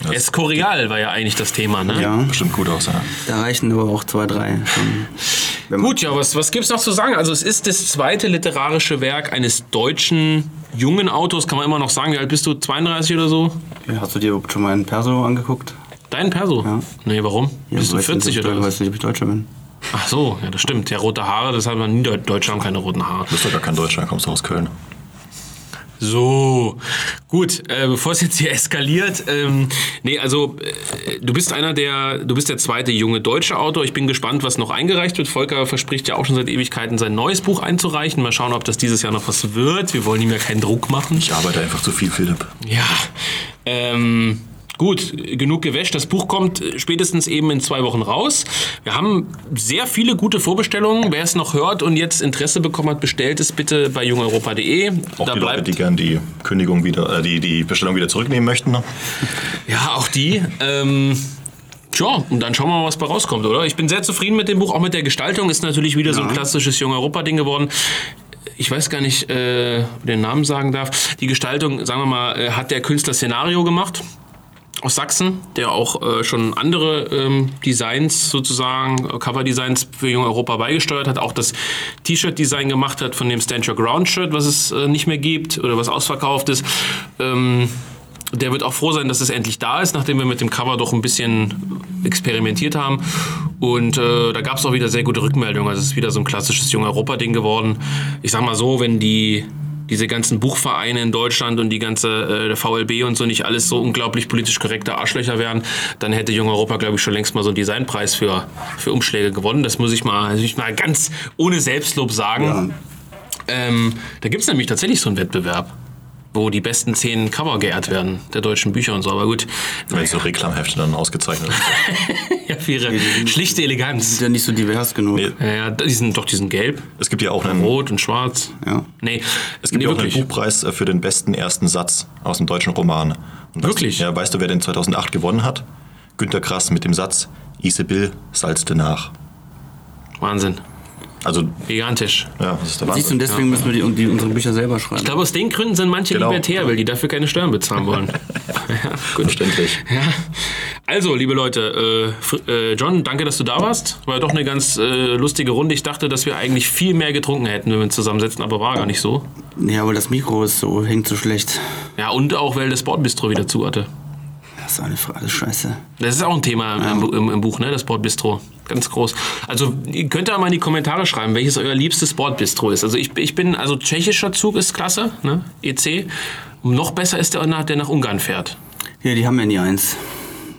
Escorial war ja eigentlich das Thema, ne? Ja, Bestimmt gut aus, ja. da reichen aber auch zwei, drei schon. Gut, ja, was, was gibt's noch zu sagen? Also es ist das zweite literarische Werk eines deutschen jungen Autors, kann man immer noch sagen. Wie alt bist du? 32 oder so? Hast du dir überhaupt schon mal einen Perso angeguckt? Dein Perso? Ja. Nee, warum? Ja, bist du weiß 40 nicht, ob oder ich- was? Weiß nicht, ob ich Deutscher bin. Ach so, ja, das stimmt. Ja, rote Haare, das hat man nie. Deutsche haben keine roten Haare. Du bist doch gar kein Deutscher, kommst du aus Köln. So, gut, äh, bevor es jetzt hier eskaliert, ähm, nee, also äh, du bist einer der, du bist der zweite junge deutsche Autor. Ich bin gespannt, was noch eingereicht wird. Volker verspricht ja auch schon seit Ewigkeiten sein neues Buch einzureichen. Mal schauen, ob das dieses Jahr noch was wird. Wir wollen ihm ja keinen Druck machen. Ich arbeite einfach zu viel, Philipp. Ja, ähm, gut, genug gewäscht. Das Buch kommt spätestens eben in zwei Wochen raus. Wir haben sehr viele gute Vorbestellungen. Wer es noch hört und jetzt Interesse bekommen hat, bestellt es bitte bei jungeuropa.de. Auch die Leute, die gern die Kündigung wieder, äh, die, die Bestellung wieder zurücknehmen möchten. Ne? Ja, auch die. Ähm, Tja, und dann schauen wir mal, was bei rauskommt, oder? Ich bin sehr zufrieden mit dem Buch, auch mit der Gestaltung. Ist natürlich wieder so ein klassisches Junge Europa-Ding geworden. Ich weiß gar nicht, äh, ob ich den Namen sagen darf. Die Gestaltung, sagen wir mal, äh, hat der Künstler Szenario gemacht aus Sachsen, der auch äh, schon andere ähm, Designs sozusagen, äh, Cover-Designs für Jung Europa beigesteuert hat, auch das T-Shirt-Design gemacht hat von dem Stand Your Ground-Shirt, was es äh, nicht mehr gibt oder was ausverkauft ist. Ähm, der wird auch froh sein, dass es endlich da ist, nachdem wir mit dem Cover doch ein bisschen experimentiert haben. Und äh, da gab es auch wieder sehr gute Rückmeldungen. Also es ist wieder so ein klassisches Jung Europa-Ding geworden. Ich sag mal so, wenn die diese ganzen Buchvereine in Deutschland und die ganze äh, VLB und so nicht alles so unglaublich politisch korrekte Arschlöcher wären, dann hätte Jung Europa, glaube ich, schon längst mal so einen Designpreis für, für Umschläge gewonnen. Das muss ich mal, muss ich mal ganz ohne Selbstlob sagen. Ähm, da gibt es nämlich tatsächlich so einen Wettbewerb, wo die besten zehn Cover geehrt werden, der deutschen Bücher und so. Aber gut, Wenn so Reklamhefte dann ausgezeichnet sind. ja, für ihre schlichte Eleganz. Ist ja nicht so divers genug. Nee. Ja, ja, die sind doch, die sind gelb, Es gibt ja auch einen, rot und schwarz. Ja. Nee, es gibt nee, ja auch einen. Buchpreis äh, für den besten ersten Satz aus dem deutschen Roman. Und weißt, Wirklich? Ja, weißt du, wer den 2008 gewonnen hat? Günter Grass mit dem Satz, Isabel salzte nach. Wahnsinn. Also, Gigantisch. ja, das ist der Siehst du, und deswegen müssen wir die, die unsere Bücher selber schreiben. Ich glaube, aus den Gründen sind manche Genau. libertär, weil die dafür keine Steuern bezahlen wollen. ja, gut. Verständlich. Ja. Also, liebe Leute, äh, äh, John, danke, dass du da warst. War doch eine ganz äh, lustige Runde. Ich dachte, dass wir eigentlich viel mehr getrunken hätten, wenn wir uns zusammensetzen, aber war gar nicht so. ja, aber das Mikro ist so, hängt so schlecht. Ja, und auch, weil das Bordbistro wieder zu hatte. Das ist eine Frage, scheiße. Das ist auch ein Thema im, im, im Buch, ne? Das Bordbistro. Ganz groß. Also, ihr könnt ja mal in die Kommentare schreiben, welches euer liebstes Bordbistro ist. Also, ich, ich bin, also tschechischer Zug ist klasse, ne? EC. Noch besser ist der, der nach Ungarn fährt. Ja, die haben ja nie eins.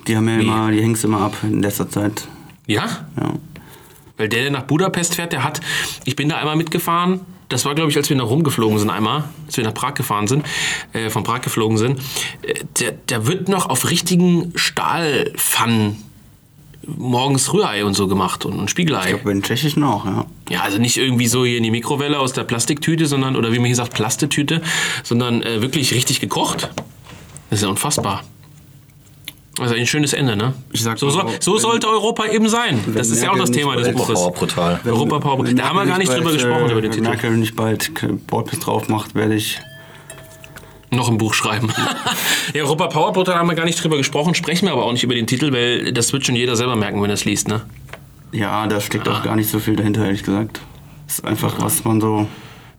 Die haben ja immer, die hängst immer ab in letzter Zeit. Ja? Ja. Weil der, der nach Budapest fährt, der hat, ich bin da einmal mitgefahren. Das war, glaube ich, als wir nach Rom geflogen sind einmal, als wir nach Prag gefahren sind, äh, von Prag geflogen sind. Äh, der, der wird noch auf richtigen Stahlpfannen morgens Rührei und so gemacht und, und Spiegelei. Ich glaube, den Tschechischen auch, ja. Ja, also nicht irgendwie so hier in die Mikrowelle aus der Plastiktüte, sondern, oder wie man hier sagt, Plastetüte, sondern äh, wirklich richtig gekocht. Das ist ja unfassbar. Also ein schönes Ende, ne? Ich sag so, so, so, so wenn- sollte Europa eben sein. Das ist ja auch das Thema des Buches. Power brutal. Europa Power. Wenn Da haben wir gar nicht drüber bald, gesprochen, äh, über den wenn Titel. Merkel nicht bald Bordbiss drauf macht, werde ich. Noch ein Buch schreiben. ja, Europa Power Brutal haben wir gar nicht drüber gesprochen, sprechen wir aber auch nicht über den Titel, weil das wird schon jeder selber merken, wenn er es liest, ne? Ja, da steckt auch gar nicht so viel dahinter, ehrlich gesagt. Das ist einfach, was man so.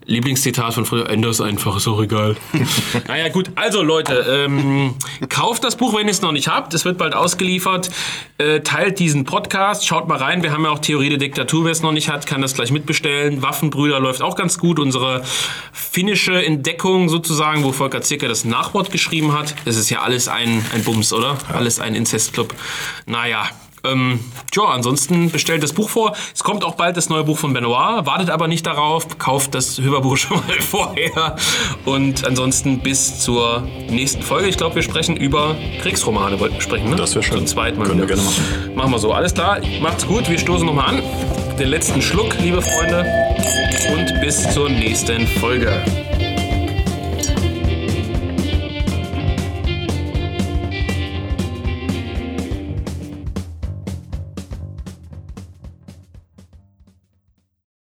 Lieblingszitat von früher, änders einfach, ist auch egal. naja, gut, also Leute, ähm, kauft das Buch, wenn ihr es noch nicht habt. Es wird bald ausgeliefert. Äh, teilt diesen Podcast, schaut mal rein. Wir haben ja auch Theorie der Diktatur. Wer es noch nicht hat, kann das gleich mitbestellen. Waffenbrüder läuft auch ganz gut. Unsere finnische Entdeckung sozusagen, wo Volker Zirker das Nachwort geschrieben hat. Es ist ja alles ein, ein Bums, oder? Alles ein Inzestclub. Naja, ähm, ja, ansonsten bestellt das Buch vor. Es kommt auch bald das neue Buch von Benoit. Wartet aber nicht darauf. Kauft das Hörbuch schon mal vorher. Und ansonsten bis zur nächsten Folge. Ich glaube, wir sprechen über Kriegsromane. Wollten wir sprechen, ne? Das wäre schön. Zum zweiten Mal. Können wir gerne machen. Machen wir so. Alles klar. Macht's gut. Wir stoßen nochmal an. Den letzten Schluck, liebe Freunde. Und bis zur nächsten Folge.